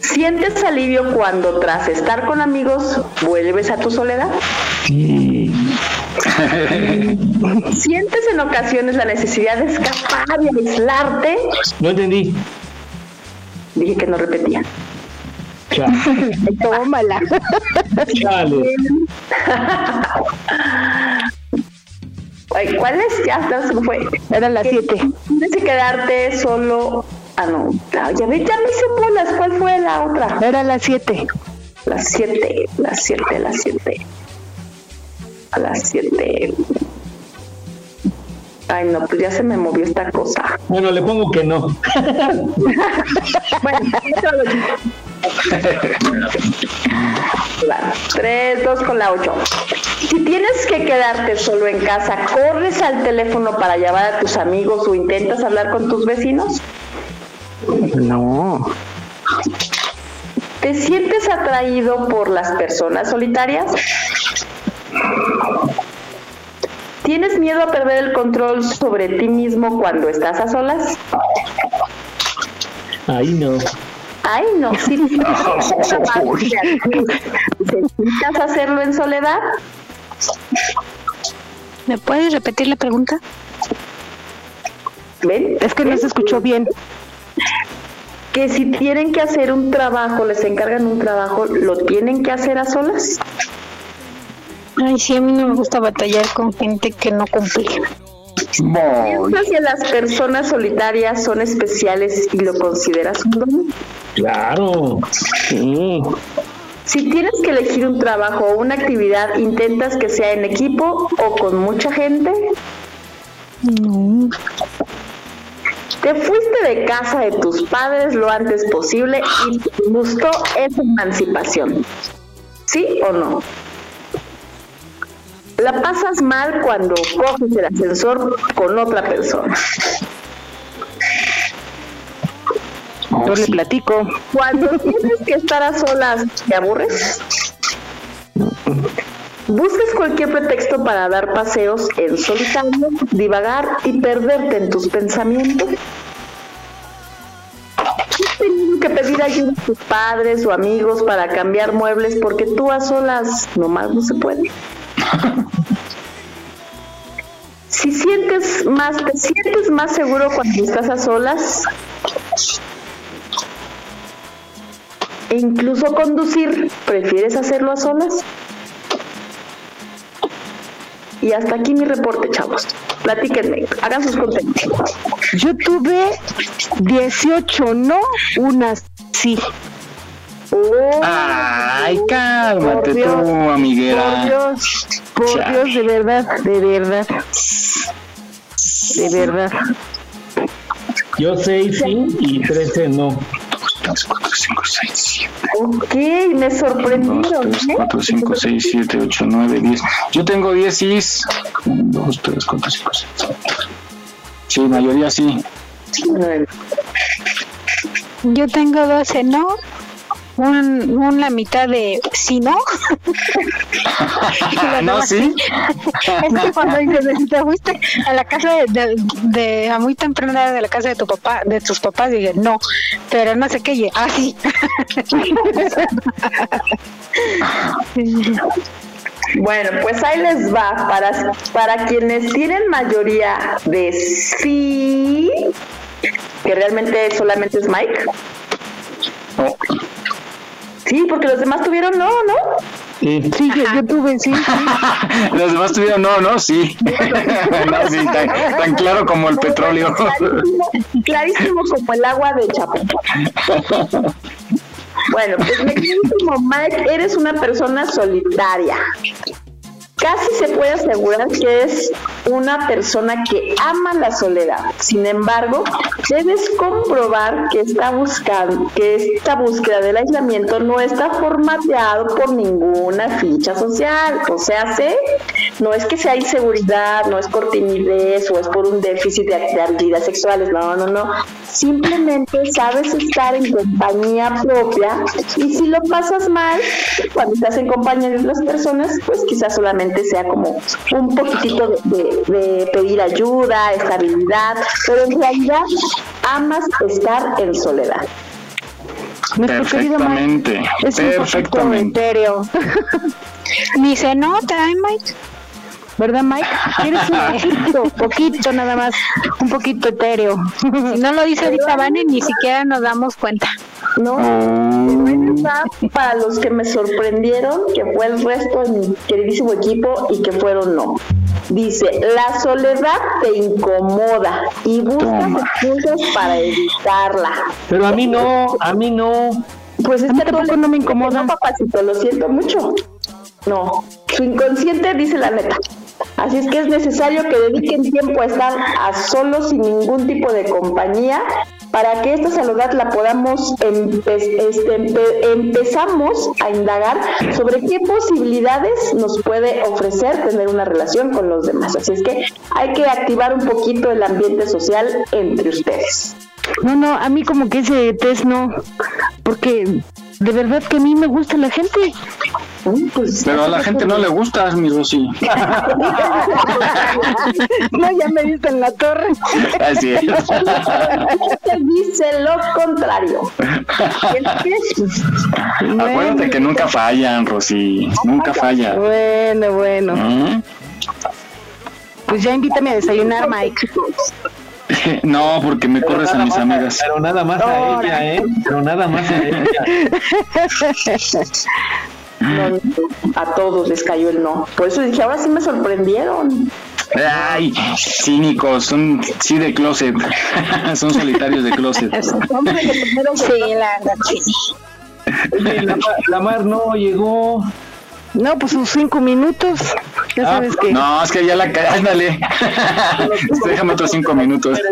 [SPEAKER 10] ¿Sientes alivio cuando tras estar con amigos vuelves a tu soledad? ¿Sientes en ocasiones la necesidad de escapar y aislarte?
[SPEAKER 5] No entendí.
[SPEAKER 10] Dije que no repetía.
[SPEAKER 7] Tómala.
[SPEAKER 5] Chale.
[SPEAKER 10] Ay, ¿Cuál es? Ya hasta se me fue.
[SPEAKER 7] Era la
[SPEAKER 10] Que
[SPEAKER 7] 7.
[SPEAKER 10] Tienes que quedarte solo. Ah, no. Ya, ya me hice bolas. ¿Cuál fue la otra?
[SPEAKER 7] Era la 7.
[SPEAKER 10] Las 7, las 7, las 7. A las 7. Ay, no, pues ya se me movió esta cosa.
[SPEAKER 5] Bueno, le pongo que no.
[SPEAKER 10] Bueno, Claro. 3, 2 con la 8. Si tienes que quedarte solo en casa, ¿corres al teléfono para llamar a tus amigos o intentas hablar con tus vecinos?
[SPEAKER 7] No.
[SPEAKER 10] ¿Te sientes atraído por las personas solitarias? ¿Tienes miedo a perder el control sobre ti mismo cuando estás a solas?
[SPEAKER 5] Ahí no.
[SPEAKER 10] Ay, no, sí. ¿Necesitas hacerlo en soledad?
[SPEAKER 9] ¿Me puedes repetir la pregunta?
[SPEAKER 10] ¿Ven?
[SPEAKER 7] Es que no se escuchó bien.
[SPEAKER 10] Que si tienen que hacer un trabajo, les encargan un trabajo, ¿lo tienen que hacer a solas?
[SPEAKER 9] Ay, sí, a mí no me gusta batallar con gente que no cumple.
[SPEAKER 10] ¿Piensas que las personas solitarias son especiales y lo consideras un don?
[SPEAKER 5] Claro. Sí.
[SPEAKER 10] Si tienes que elegir un trabajo o una actividad, ¿intentas que sea en equipo o con mucha gente?
[SPEAKER 9] No.
[SPEAKER 10] Te fuiste de casa de tus padres lo antes posible y te gustó esa emancipación. ¿Sí o no? La pasas mal cuando coges el ascensor con otra persona.
[SPEAKER 7] Yo le platico.
[SPEAKER 10] Cuando tienes que estar a solas, ¿te aburres? Buscas cualquier pretexto para dar paseos en solitario, divagar y perderte en tus pensamientos. ¿Has tenido que pedir ayuda a tus padres o amigos para cambiar muebles porque tú a solas nomás no se puede? Si sientes más, te sientes más seguro cuando estás a solas, e incluso conducir, ¿prefieres hacerlo a solas? Y hasta aquí mi reporte, chavos. Platíquenme, hagan sus contenidos.
[SPEAKER 7] Yo tuve 18, no unas sí.
[SPEAKER 6] Ay, cálmate
[SPEAKER 7] Por Dios,
[SPEAKER 6] tú,
[SPEAKER 7] Por
[SPEAKER 6] amiguera.
[SPEAKER 7] Dios, por
[SPEAKER 6] Chale.
[SPEAKER 7] Dios, de verdad, de verdad. De verdad.
[SPEAKER 5] Yo 6 sí y 13 no.
[SPEAKER 6] 4, 5, 6, 7,
[SPEAKER 10] Ok, me sorprendieron.
[SPEAKER 6] 3,
[SPEAKER 10] ¿eh?
[SPEAKER 6] 4, 5, 6, 7, 8, 9, 10. Yo tengo 10 is. 1, 2, 3, 4, 5, 6. Sí, mayoría sí.
[SPEAKER 9] Yo tengo 12, ¿no? Un, una mitad de sí, ¿no? La
[SPEAKER 6] ¿No, sí?
[SPEAKER 9] Es que cuando dices, te fuiste a la casa de, de, de- a muy temprana de la casa de tu papá, de tus papás, dije, no, pero no sé qué, y, ah, sí.
[SPEAKER 10] Bueno, pues ahí les va. Para, para quienes tienen mayoría de sí, que realmente solamente es Mike. Sí, porque los demás tuvieron no, ¿no?
[SPEAKER 5] Sí,
[SPEAKER 7] Sí, yo, yo tuve, sí.
[SPEAKER 6] Los demás tuvieron no, no, sí. no, sí, tan, tan claro como el petróleo.
[SPEAKER 10] Clarísimo, clarísimo como el agua de Chapo. Bueno, pues mi queridísimo Mike, eres una persona solitaria. Casi se puede asegurar que es una persona que ama la soledad. Sin embargo, debes comprobar que esta, buscando, que esta búsqueda del aislamiento no está formateado por ninguna ficha social. O sea, no es que sea inseguridad, no es por timidez o es por un déficit de, de habilidades sexuales, no, no, no. Simplemente sabes estar en compañía propia y si lo pasas mal, cuando estás en compañía de otras personas, pues quizás solamente sea como un poquitito de, de pedir ayuda, estabilidad, pero en realidad amas estar en soledad.
[SPEAKER 7] Nuestro querido Mike
[SPEAKER 6] Perfectamente,
[SPEAKER 7] es un poquito
[SPEAKER 6] perfectamente.
[SPEAKER 9] Ni se nota, ¿eh, Mike?
[SPEAKER 7] ¿Verdad, Mike? Eres un poquito, poquito nada más, un poquito etéreo.
[SPEAKER 9] Si no lo dice ahorita Vane, ni siquiera nos damos cuenta.
[SPEAKER 10] No, está para los que me sorprendieron, que fue el resto de mi queridísimo equipo y que fueron no. Dice, la soledad te incomoda y buscas excusas para evitarla.
[SPEAKER 5] Pero a mí no, a mí no.
[SPEAKER 10] Pues es que tampoco no me incomoda. No, papacito, lo siento mucho. No, su inconsciente dice la neta. Así es que es necesario que dediquen tiempo a estar a solos sin ningún tipo de compañía para que esta soledad la podamos este, empe- empezamos a indagar sobre qué posibilidades nos puede ofrecer tener una relación con los demás. Así es que hay que activar un poquito el ambiente social entre ustedes.
[SPEAKER 7] No, no, a mí como que ese test no, porque de verdad que a mí me gusta la gente.
[SPEAKER 10] Pues,
[SPEAKER 6] Pero a la gente no le gusta, mi Rosy.
[SPEAKER 7] no, ya me diste en la torre.
[SPEAKER 6] Así es.
[SPEAKER 10] dice lo contrario.
[SPEAKER 6] Acuérdate que nunca fallan, Rosy. Nunca fallan.
[SPEAKER 7] Bueno, bueno.
[SPEAKER 6] ¿Mm?
[SPEAKER 7] Pues ya invítame a desayunar, Mike.
[SPEAKER 6] No, porque me corres a mis amigas.
[SPEAKER 5] Pero nada más a ella, ¿eh? Pero nada más a ella.
[SPEAKER 10] No, a todos les cayó el no. Por eso dije, ahora sí me sorprendieron.
[SPEAKER 6] Ay, cínicos, son sí de closet. son solitarios de closet.
[SPEAKER 9] Sí, la.
[SPEAKER 5] Oye, la, la mar no llegó.
[SPEAKER 7] No, pues sus cinco minutos. Ya sabes que.
[SPEAKER 6] No, es que ya la ándale. Déjame otros cinco minutos.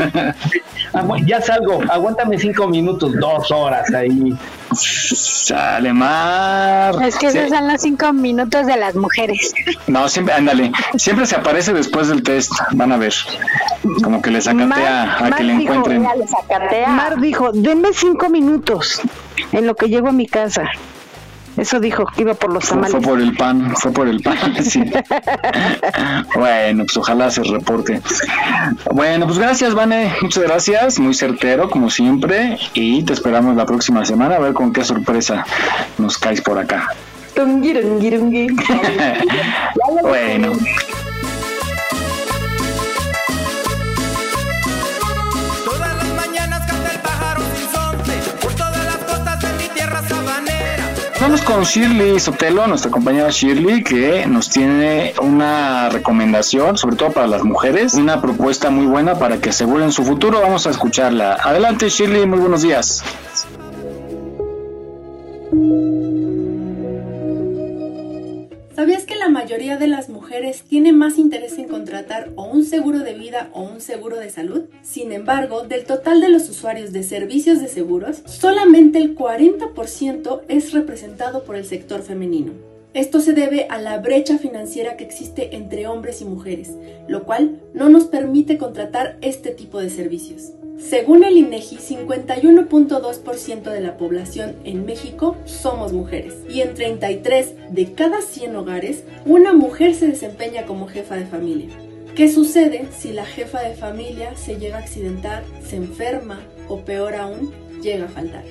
[SPEAKER 5] Ya salgo, aguántame cinco minutos, dos horas ahí.
[SPEAKER 6] Sale mar.
[SPEAKER 9] Es que
[SPEAKER 6] Sí.
[SPEAKER 9] esos son los cinco minutos de las mujeres.
[SPEAKER 6] No, siempre, ándale. Siempre se aparece después del test. Van a ver. Como que le sacatea a
[SPEAKER 7] Mar
[SPEAKER 6] que le
[SPEAKER 7] dijo,
[SPEAKER 6] encuentren.
[SPEAKER 7] Mar dijo, denme cinco minutos en lo que llego a mi casa. Eso dijo, que iba por los
[SPEAKER 6] Fue,
[SPEAKER 7] tamales.
[SPEAKER 6] fue por el pan, fue por el pan, sí. bueno, pues ojalá se reporte. Bueno, pues gracias, Vane, muchas gracias, muy certero, como siempre, y te esperamos la próxima semana a ver con qué sorpresa nos caes por acá. bueno, vamos con Shirley Sotelo, nuestra compañera Shirley, que nos tiene una recomendación, sobre todo para las mujeres, una propuesta muy buena para que aseguren su futuro. Vamos a escucharla. Adelante, Shirley, muy buenos días.
[SPEAKER 20] ¿Sabías que la mayoría de las mujeres tiene más interés en contratar o un seguro de vida o un seguro de salud? Sin embargo, del total de los usuarios de servicios de seguros, solamente el 40% es representado por el sector femenino. Esto se debe a la brecha financiera que existe entre hombres y mujeres, lo cual no nos permite contratar este tipo de servicios. Según el INEGI, 51.2% de la población en México somos mujeres y en 33 de cada 100 hogares una mujer se desempeña como jefa de familia. ¿Qué sucede si la jefa de familia se llega a accidentar, se enferma o peor aún, llega a faltar?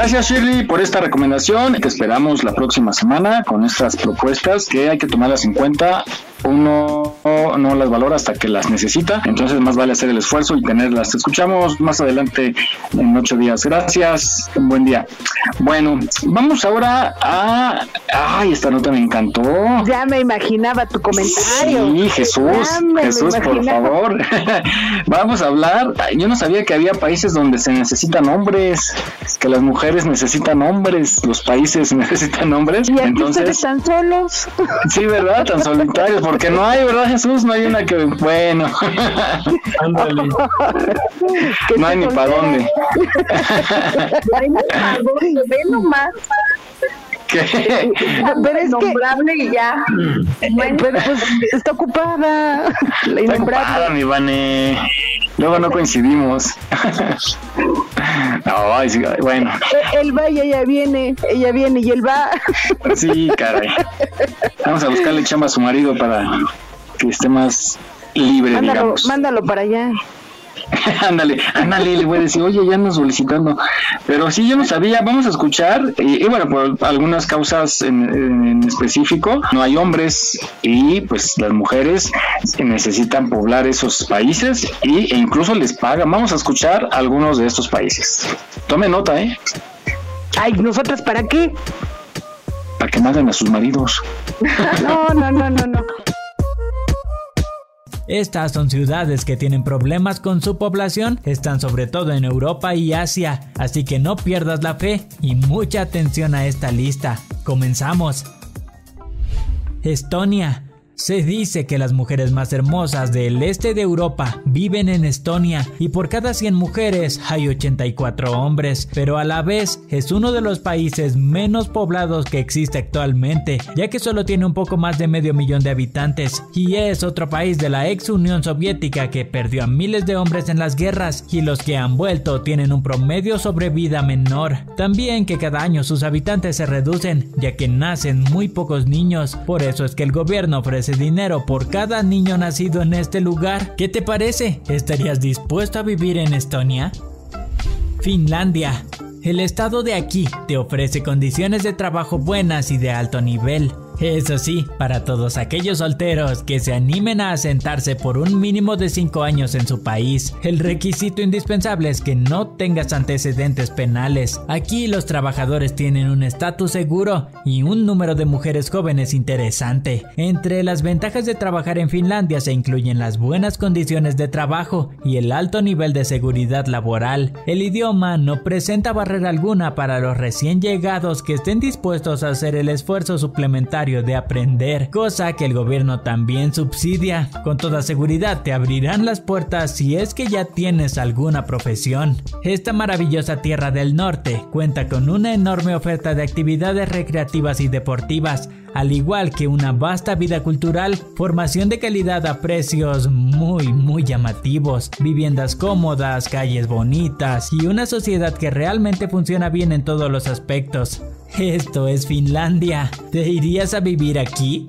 [SPEAKER 6] Gracias Shirley por esta recomendación. Te esperamos la próxima semana con estas propuestas que hay que tomarlas en cuenta uno no las valora hasta que las necesita, entonces más vale hacer el esfuerzo y tenerlas. Te escuchamos más adelante en ocho días. Gracias, buen día. Bueno, vamos ahora a... Ay, esta nota me encantó.
[SPEAKER 7] Ya me imaginaba tu comentario.
[SPEAKER 6] Sí, Jesús, Jesús, por favor. vamos a hablar, yo no sabía que había países donde se necesitan hombres, que las mujeres necesitan hombres, los países necesitan hombres.
[SPEAKER 7] Y aquí entonces están solos.
[SPEAKER 6] Sí, ¿verdad? Tan solitarios, porque no hay, ¿verdad, Jesús? No hay una que, bueno. Ándale. no hay ni para dónde.
[SPEAKER 7] no hay ni para dónde, ve nomás.
[SPEAKER 6] ¿Qué?
[SPEAKER 7] Pero es
[SPEAKER 10] Innombrable y ya.
[SPEAKER 7] Bueno, pero pues está ocupada. La
[SPEAKER 6] Está ocupada, mi Vane. Luego no coincidimos. no, ay, sí, bueno.
[SPEAKER 7] Él va y ella viene, ella viene y él va.
[SPEAKER 6] Sí, caray. Vamos a buscarle chamba a su marido para que esté más libre,
[SPEAKER 7] Mándalo,
[SPEAKER 6] digamos.
[SPEAKER 7] mándalo para allá.
[SPEAKER 6] ándale, ándale, le voy a decir, oye, ya ando solicitando. Pero sí, yo no sabía, vamos a escuchar, y, y bueno, por algunas causas en, en específico, no hay hombres y pues las mujeres necesitan poblar esos países y, e incluso les pagan. Vamos a escuchar algunos de estos países. Tome nota, ¿eh?
[SPEAKER 7] Ay, ¿nosotras para qué?
[SPEAKER 6] Para que maten a sus maridos.
[SPEAKER 7] No, no, no, no, no.
[SPEAKER 21] Estas son ciudades que tienen problemas con su población, están sobre todo en Europa y Asia, así que no pierdas la fe y mucha atención a esta lista. Comenzamos. Estonia. Se dice que las mujeres más hermosas del este de Europa viven en Estonia y por cada 100 mujeres hay 84 hombres, pero a la vez es uno de los países menos poblados que existe actualmente, ya que solo tiene un poco más de medio millón de habitantes y es otro país de la ex Unión Soviética que perdió a miles de hombres en las guerras y los que han vuelto tienen un promedio sobre vida menor. También que cada año sus habitantes se reducen, ya que nacen muy pocos niños, por eso es que el gobierno ofrece dinero por cada niño nacido en este lugar. ¿Qué te parece? ¿Estarías dispuesto a vivir en Estonia? Finlandia. El estado de aquí te ofrece condiciones de trabajo buenas y de alto nivel. Eso sí, para todos aquellos solteros que se animen a asentarse por un mínimo de 5 años en su país, el requisito indispensable es que no tengas antecedentes penales. Aquí los trabajadores tienen un estatus seguro y un número de mujeres jóvenes interesante. Entre las ventajas de trabajar en Finlandia se incluyen las buenas condiciones de trabajo y el alto nivel de seguridad laboral. El idioma no presenta barrera alguna para los recién llegados que estén dispuestos a hacer el esfuerzo suplementario de aprender, cosa que el gobierno también subsidia. Con toda seguridad te abrirán las puertas si es que ya tienes alguna profesión. Esta maravillosa tierra del norte cuenta con una enorme oferta de actividades recreativas y deportivas, al igual que una vasta vida cultural, formación de calidad a precios muy muy llamativos, viviendas cómodas, calles bonitas y una sociedad que realmente funciona bien en todos los aspectos. Esto es Finlandia. ¿Te irías a vivir aquí?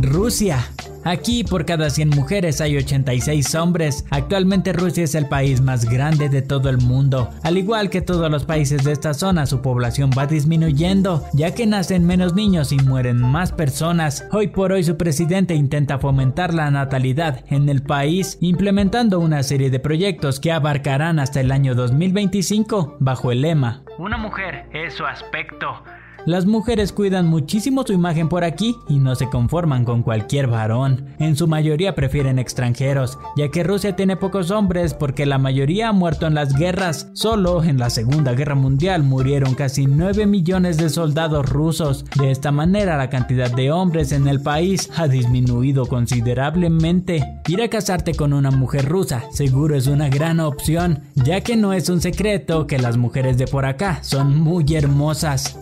[SPEAKER 21] Rusia. Aquí por cada 100 mujeres hay 86 hombres. Actualmente Rusia es el país más grande de todo el mundo. Al igual que todos los países de esta zona, su población va disminuyendo, ya que nacen menos niños y mueren más personas. Hoy por hoy su presidente intenta fomentar la natalidad en el país, implementando una serie de proyectos que abarcarán hasta el año 2025 bajo el lema Una mujer es su aspecto. Las mujeres cuidan muchísimo su imagen por aquí y no se conforman con cualquier varón. En su mayoría prefieren extranjeros, ya que Rusia tiene pocos hombres porque la mayoría ha muerto en las guerras. Solo en la Segunda Guerra Mundial murieron casi 9 millones de soldados rusos. De esta manera la cantidad de hombres en el país ha disminuido considerablemente. Ir a casarte con una mujer rusa seguro es una gran opción, ya que no es un secreto que las mujeres de por acá son muy hermosas.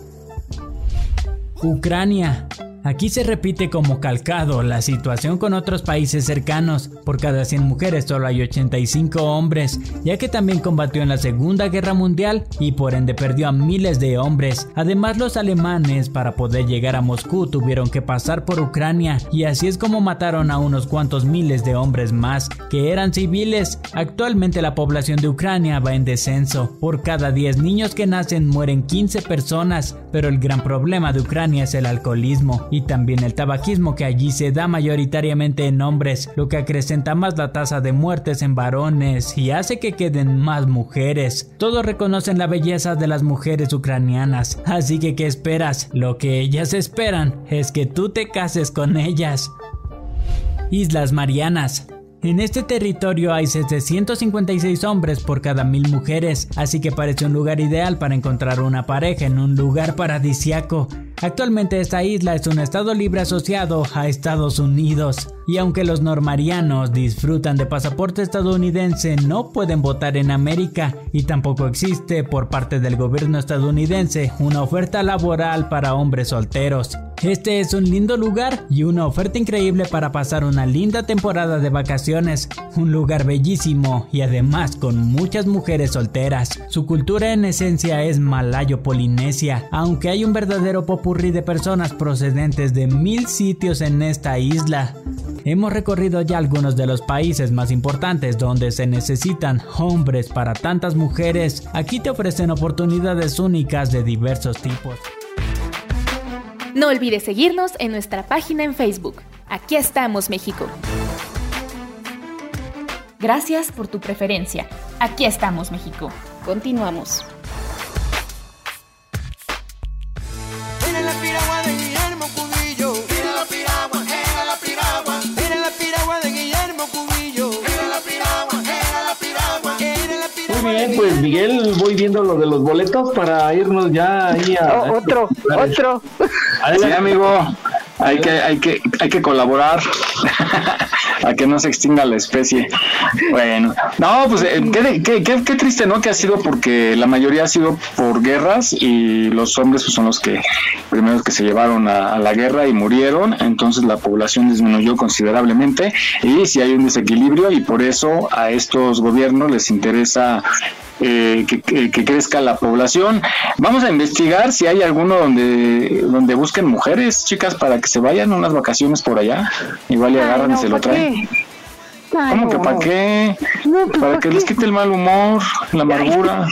[SPEAKER 21] Ucrania. Aquí se repite como calcado la situación con otros países cercanos. Por cada 100 mujeres solo hay 85 hombres, ya que también combatió en la Segunda Guerra Mundial y por ende perdió a miles de hombres. Además los alemanes para poder llegar a Moscú tuvieron que pasar por Ucrania y así es como mataron a unos cuantos miles de hombres más que eran civiles. Actualmente la población de Ucrania va en descenso. Por cada 10 niños que nacen mueren 15 personas, pero el gran problema de Ucrania es el alcoholismo y también el tabaquismo que allí se da mayoritariamente en hombres, lo que acrecenta más la tasa de muertes en varones y hace que queden más mujeres. Todos reconocen la belleza de las mujeres ucranianas, así que ¿qué esperas? Lo que ellas esperan es que tú te cases con ellas. Islas Marianas. En este territorio hay 756 hombres por cada mil mujeres, así que parece un lugar ideal para encontrar una pareja en un lugar paradisiaco. Actualmente esta isla es un estado libre asociado a Estados Unidos. Y aunque los normarianos disfrutan de pasaporte estadounidense, no pueden votar en América y tampoco existe por parte del gobierno estadounidense una oferta laboral para hombres solteros. Este es un lindo lugar y una oferta increíble para pasar una linda temporada de vacaciones, un lugar bellísimo y además con muchas mujeres solteras. Su cultura en esencia es malayo-polinesia, aunque hay un verdadero popurrí de personas procedentes de mil sitios en esta isla. Hemos recorrido ya algunos de los países más importantes donde se necesitan hombres para tantas mujeres. Aquí te ofrecen oportunidades únicas de diversos tipos.
[SPEAKER 2] No olvides seguirnos en nuestra página en Facebook. Aquí estamos, México. Gracias por tu preferencia. Aquí estamos, México. Continuamos.
[SPEAKER 5] Pues Miguel, voy viendo lo de los boletos para irnos ya ahí a...
[SPEAKER 7] O- otro, otro.
[SPEAKER 6] Sí, amigo, hay que, hay que, hay que colaborar a que no se extinga la especie. Bueno, no, pues eh, qué, qué- qué- qué triste, ¿no? Que ha sido porque la mayoría ha sido por guerras y los hombres pues, son los que primeros que se llevaron a, a la guerra y murieron, entonces la población disminuyó considerablemente y si hay un desequilibrio y por eso a estos gobiernos les interesa eh, que, que- que crezca la población. Vamos a investigar si hay alguno donde, donde busquen mujeres, chicas, para que se vayan unas vacaciones por allá. Igual y agarran y se lo traen. ¿Cómo que para qué? para que les quite el mal humor, la amargura.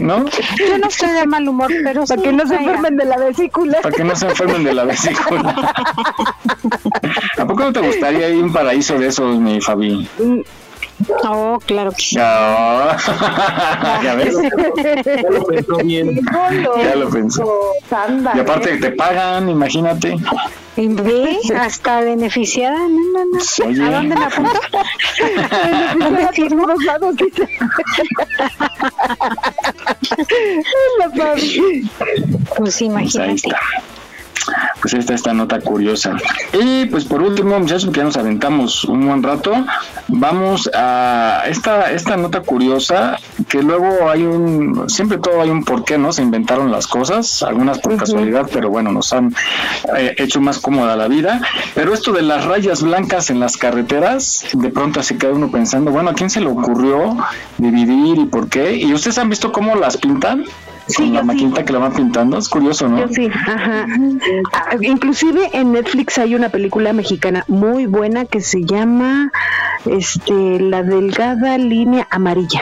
[SPEAKER 6] ¿No?
[SPEAKER 9] Yo no estoy de mal humor, pero
[SPEAKER 7] Para que no se enfermen de la vesícula.
[SPEAKER 6] Para que no se enfermen de la vesícula. ¿A poco no te gustaría ir a un paraíso de esos, mi Fabi?
[SPEAKER 9] Oh, claro que sí.
[SPEAKER 6] No. ya ves.
[SPEAKER 5] Ya lo pensó bien.
[SPEAKER 6] Ya lo pensó. Y aparte te pagan, imagínate.
[SPEAKER 9] Ve, hasta beneficiada. No, no, no.
[SPEAKER 6] Oye.
[SPEAKER 9] ¿A dónde me apunto? ¿Dónde firmo? Pues
[SPEAKER 6] Pues ahí
[SPEAKER 9] imagínate.
[SPEAKER 6] está. Pues esta esta nota curiosa. Y pues por último, muchachos, porque ya nos aventamos un buen rato, vamos a esta esta nota curiosa que luego hay un siempre todo hay un porqué, ¿no? Se inventaron las cosas, algunas por casualidad, pero bueno, nos han eh, hecho más cómoda la vida. Pero esto de las rayas blancas en las carreteras, de pronto se queda uno pensando, bueno, ¿a quién se le ocurrió dividir y por qué? ¿Y ustedes han visto cómo las pintan? Con la maquinita que la van pintando, es curioso, ¿no?
[SPEAKER 7] Yo sí, ajá. Ah, Inclusive en Netflix hay una película mexicana muy buena que se llama este La delgada línea amarilla.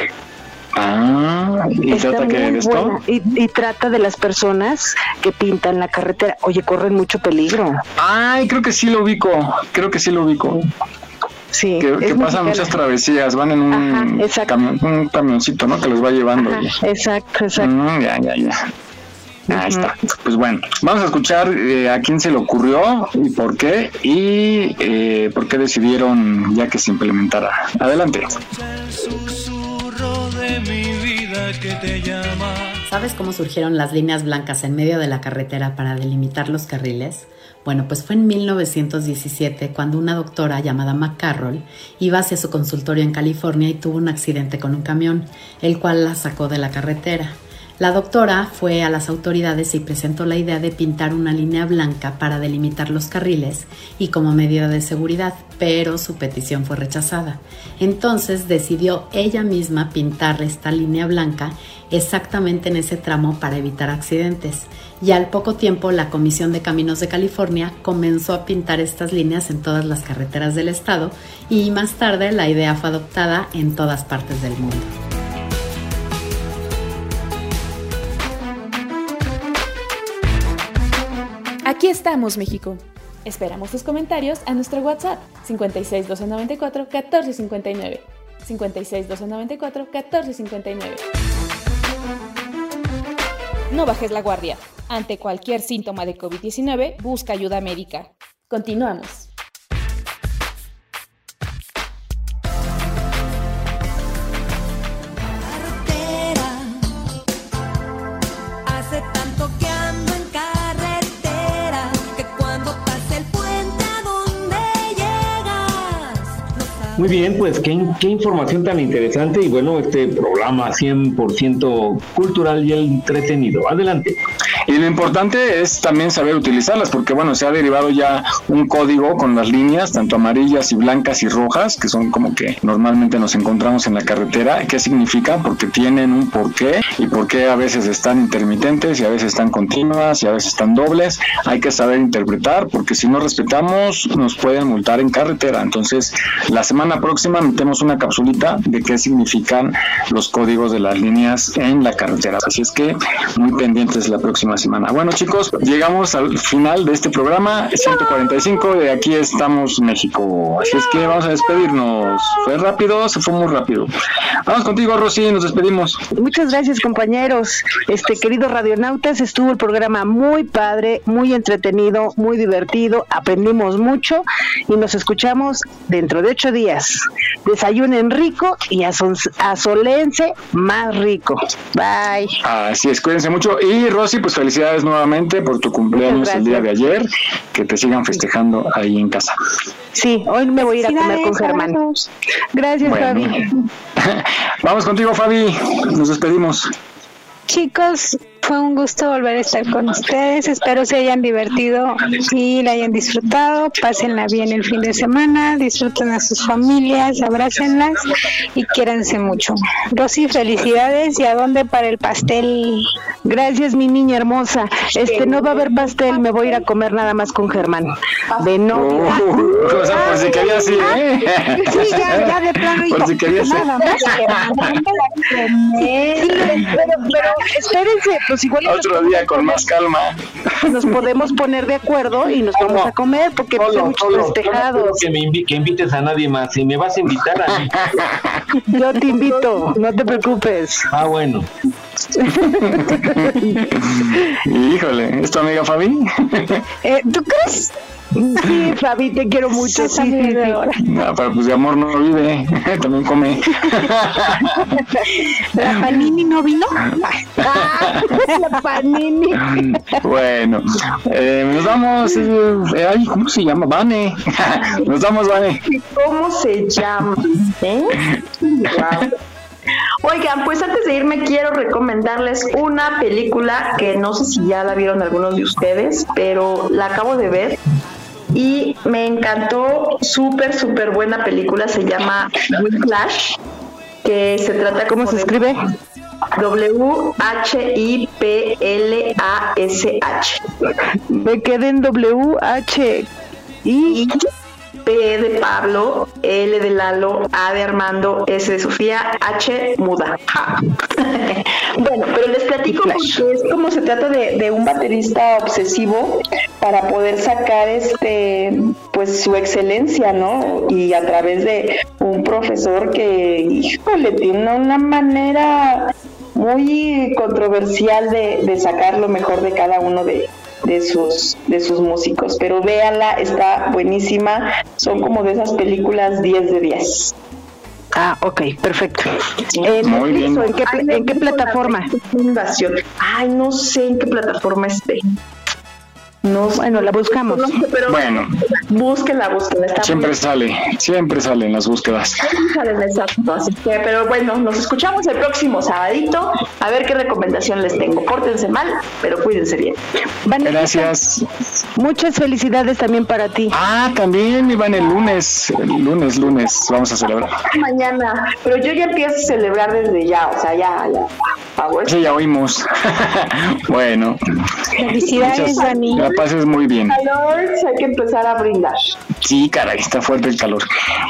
[SPEAKER 6] Ah, ¿y
[SPEAKER 7] Está
[SPEAKER 6] trata que
[SPEAKER 7] y trata de las personas que pintan la carretera. Oye, corren mucho peligro.
[SPEAKER 6] Ay, creo que sí lo ubico, creo que sí lo ubico.
[SPEAKER 7] Sí,
[SPEAKER 6] Que,
[SPEAKER 7] es
[SPEAKER 6] que pasan muchas travesías, van en un, camión, un camioncito, ¿no? Que los va llevando.
[SPEAKER 7] Ajá, exacto, exacto.
[SPEAKER 6] Mm, ya, ya, ya. Ahí está. Pues bueno, vamos a escuchar eh, a quién se le ocurrió y por qué y eh, por qué decidieron ya que se implementara. Adelante.
[SPEAKER 22] ¿Sabes cómo surgieron las líneas blancas en medio de la carretera para delimitar los carriles? Bueno, pues fue en 1917 cuando una doctora llamada McCarroll iba hacia su consultorio en California y tuvo un accidente con un camión, el cual la sacó de la carretera. La doctora fue a las autoridades y presentó la idea de pintar una línea blanca para delimitar los carriles y como medida de seguridad, pero su petición fue rechazada. Entonces decidió ella misma pintar esta línea blanca exactamente en ese tramo para evitar accidentes. Y al poco tiempo la Comisión de Caminos de California comenzó a pintar estas líneas en todas las carreteras del estado y más tarde la idea fue adoptada en todas partes del mundo.
[SPEAKER 2] Aquí estamos, México. Esperamos tus comentarios a nuestro WhatsApp 56 294 1459. 56 294 1459. No bajes la guardia. Ante cualquier síntoma de COVID-19, busca ayuda médica. Continuamos.
[SPEAKER 8] Hace tanto que ando en carretera que cuando pase el puente a donde llegas.
[SPEAKER 5] Muy bien, pues qué, qué información tan interesante y bueno, este programa 100% cultural y entretenido. Adelante.
[SPEAKER 6] Y lo importante es también saber utilizarlas, porque bueno, se ha derivado ya un código con las líneas, tanto amarillas y blancas y rojas, que son como que normalmente nos encontramos en la carretera. ¿Qué significa? Porque tienen un porqué y por qué a veces están intermitentes y a veces están continuas y a veces están dobles. Hay que saber interpretar, porque si no respetamos nos pueden multar en carretera. Entonces, la semana próxima metemos una capsulita de qué significan los códigos de las líneas en la carretera. Así es que muy pendientes la próxima semana. Bueno chicos, llegamos al final de este programa 145 de Aquí estamos México. Así es que vamos a despedirnos. Fue rápido, se fue muy rápido. Vamos contigo Rosy, nos despedimos.
[SPEAKER 7] Muchas gracias compañeros. Este querido radionautas, estuvo el programa muy padre, muy entretenido, muy divertido, aprendimos mucho y nos escuchamos dentro de ocho días. Desayunen rico y azolense más rico. Bye.
[SPEAKER 6] Así es, cuídense mucho. Y Rosy, pues felicidades nuevamente por tu cumpleaños el día de ayer. Que te sigan festejando ahí en casa.
[SPEAKER 7] Sí, hoy me voy a ir a comer con Germán. Gracias,
[SPEAKER 6] Bueno.
[SPEAKER 7] Fabi.
[SPEAKER 6] Vamos contigo, Fabi. Nos despedimos.
[SPEAKER 9] Chicos, fue un gusto volver a estar con ustedes. Espero se hayan divertido y la hayan disfrutado. Pásenla bien el fin de semana, disfruten a sus familias, abrácenlas y quiéranse mucho. Rosy, felicidades. ¿Y a dónde para el pastel?
[SPEAKER 7] Gracias, mi niña hermosa. Este no va a haber pastel, me voy a ir a comer nada más con Germán. De novia.
[SPEAKER 6] o sea, por si querías ir, ¿eh?
[SPEAKER 7] Sí, ya, ya de plano.
[SPEAKER 6] Por si querías ir.
[SPEAKER 7] Nada más Sí, pero, pero espérense, pues igual nos
[SPEAKER 6] Otro día con más calma.
[SPEAKER 7] nos podemos poner de acuerdo y nos vamos a comer porque pues,
[SPEAKER 5] Solo,
[SPEAKER 7] muchos
[SPEAKER 5] no quiero
[SPEAKER 7] festejados.
[SPEAKER 5] que me invi- que invites a nadie más. Si me vas a invitar a mí.
[SPEAKER 7] Yo te invito, no te preocupes.
[SPEAKER 5] Ah, bueno.
[SPEAKER 6] Híjole, ¿es tu amiga Fabi?
[SPEAKER 7] Eh, ¿Tú crees? Sí, Fabi, te quiero mucho. Sí, sí, sí.
[SPEAKER 6] No, pero pues de amor no vive, también come.
[SPEAKER 7] ¿La Panini no vino? Ah, la Panini.
[SPEAKER 6] Bueno, eh, nos vamos. eh, ay, ¿cómo se llama? Vane. Nos vamos, Vane.
[SPEAKER 10] ¿Cómo se llama? ¿Eh? Guau. Oigan, pues antes de irme quiero recomendarles una película que no sé si ya la vieron algunos de ustedes, pero la acabo de ver y me encantó, súper, súper buena película, se llama Whiplash, que se trata
[SPEAKER 7] ¿Cómo se escribe?
[SPEAKER 10] W-H-I-P-L-A-S-H.
[SPEAKER 7] Me quedé en W-H.
[SPEAKER 10] P de Pablo, L de Lalo, A de Armando, S de Sofía, H muda. Ja. bueno, pero les platico porque es como se trata de, de un baterista obsesivo para poder sacar este pues su excelencia, ¿no? Y a través de un profesor que, híjole, tiene una manera muy controversial de, de sacar lo mejor de cada uno de, de sus de sus músicos, pero véanla, está buenísima, son como de esas películas 10 de 10.
[SPEAKER 7] Ah, ok, perfecto. ¿En
[SPEAKER 6] Muy
[SPEAKER 7] Netflix
[SPEAKER 6] bien.
[SPEAKER 7] en qué, pla- en qué plataforma?
[SPEAKER 10] Fundación. Ay, no sé en qué plataforma esté. No,
[SPEAKER 7] bueno, la buscamos.
[SPEAKER 10] pero
[SPEAKER 6] Bueno.
[SPEAKER 10] búsquenla, búsquenla. Está
[SPEAKER 6] Siempre sale, siempre sale en las búsquedas.
[SPEAKER 10] Salen exacto, así que, pero bueno, nos escuchamos el próximo sabadito a ver qué recomendación les tengo. Pórtense mal, pero cuídense bien.
[SPEAKER 6] Gracias.
[SPEAKER 7] Muchas felicidades también para ti.
[SPEAKER 6] Ah, también iban el lunes, el lunes, lunes, vamos a celebrar.
[SPEAKER 10] Mañana, pero yo ya empiezo a celebrar desde ya, o sea, ya, ya. Favor.
[SPEAKER 6] Sí, ya oímos. bueno.
[SPEAKER 9] Felicidades, Dani.
[SPEAKER 6] La pases muy bien.
[SPEAKER 10] Calor, hay que empezar a brindar.
[SPEAKER 6] Sí, caray, está fuerte el calor.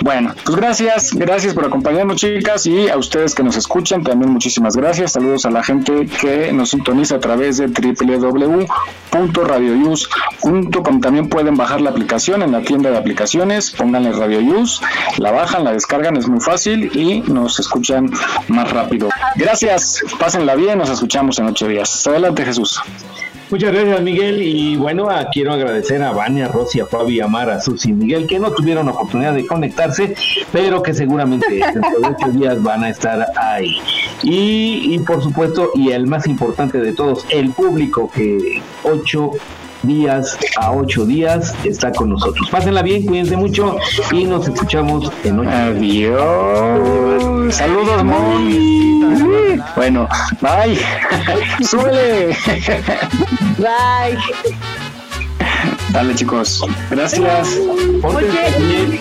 [SPEAKER 6] Bueno, pues gracias, gracias por acompañarnos, chicas, y a ustedes que nos escuchan, también muchísimas gracias. Saludos a la gente que nos sintoniza a través de www.radioyus.com. También pueden bajar la aplicación en la tienda de aplicaciones, pónganle Radio Yus, la bajan, la descargan, es muy fácil y nos escuchan más rápido. Gracias, pásenla bien, nos escuchamos en ocho días. Adelante, Jesús.
[SPEAKER 5] Muchas gracias, Miguel. Y bueno, ah, quiero agradecer a Vania, Rosy, a Fabi, a Mara, a Susi y Miguel, que no tuvieron oportunidad de conectarse, pero que seguramente dentro de ocho días van a estar ahí. Y, y por supuesto, y el más importante de todos, el público que ocho días a ocho días está con nosotros. Pásenla bien, cuídense mucho y nos escuchamos en ocho
[SPEAKER 6] Adiós. Saludos, Mon. Bueno, bye. Súbele.
[SPEAKER 23] Bye.
[SPEAKER 6] Dale, chicos. Gracias.
[SPEAKER 23] Oye,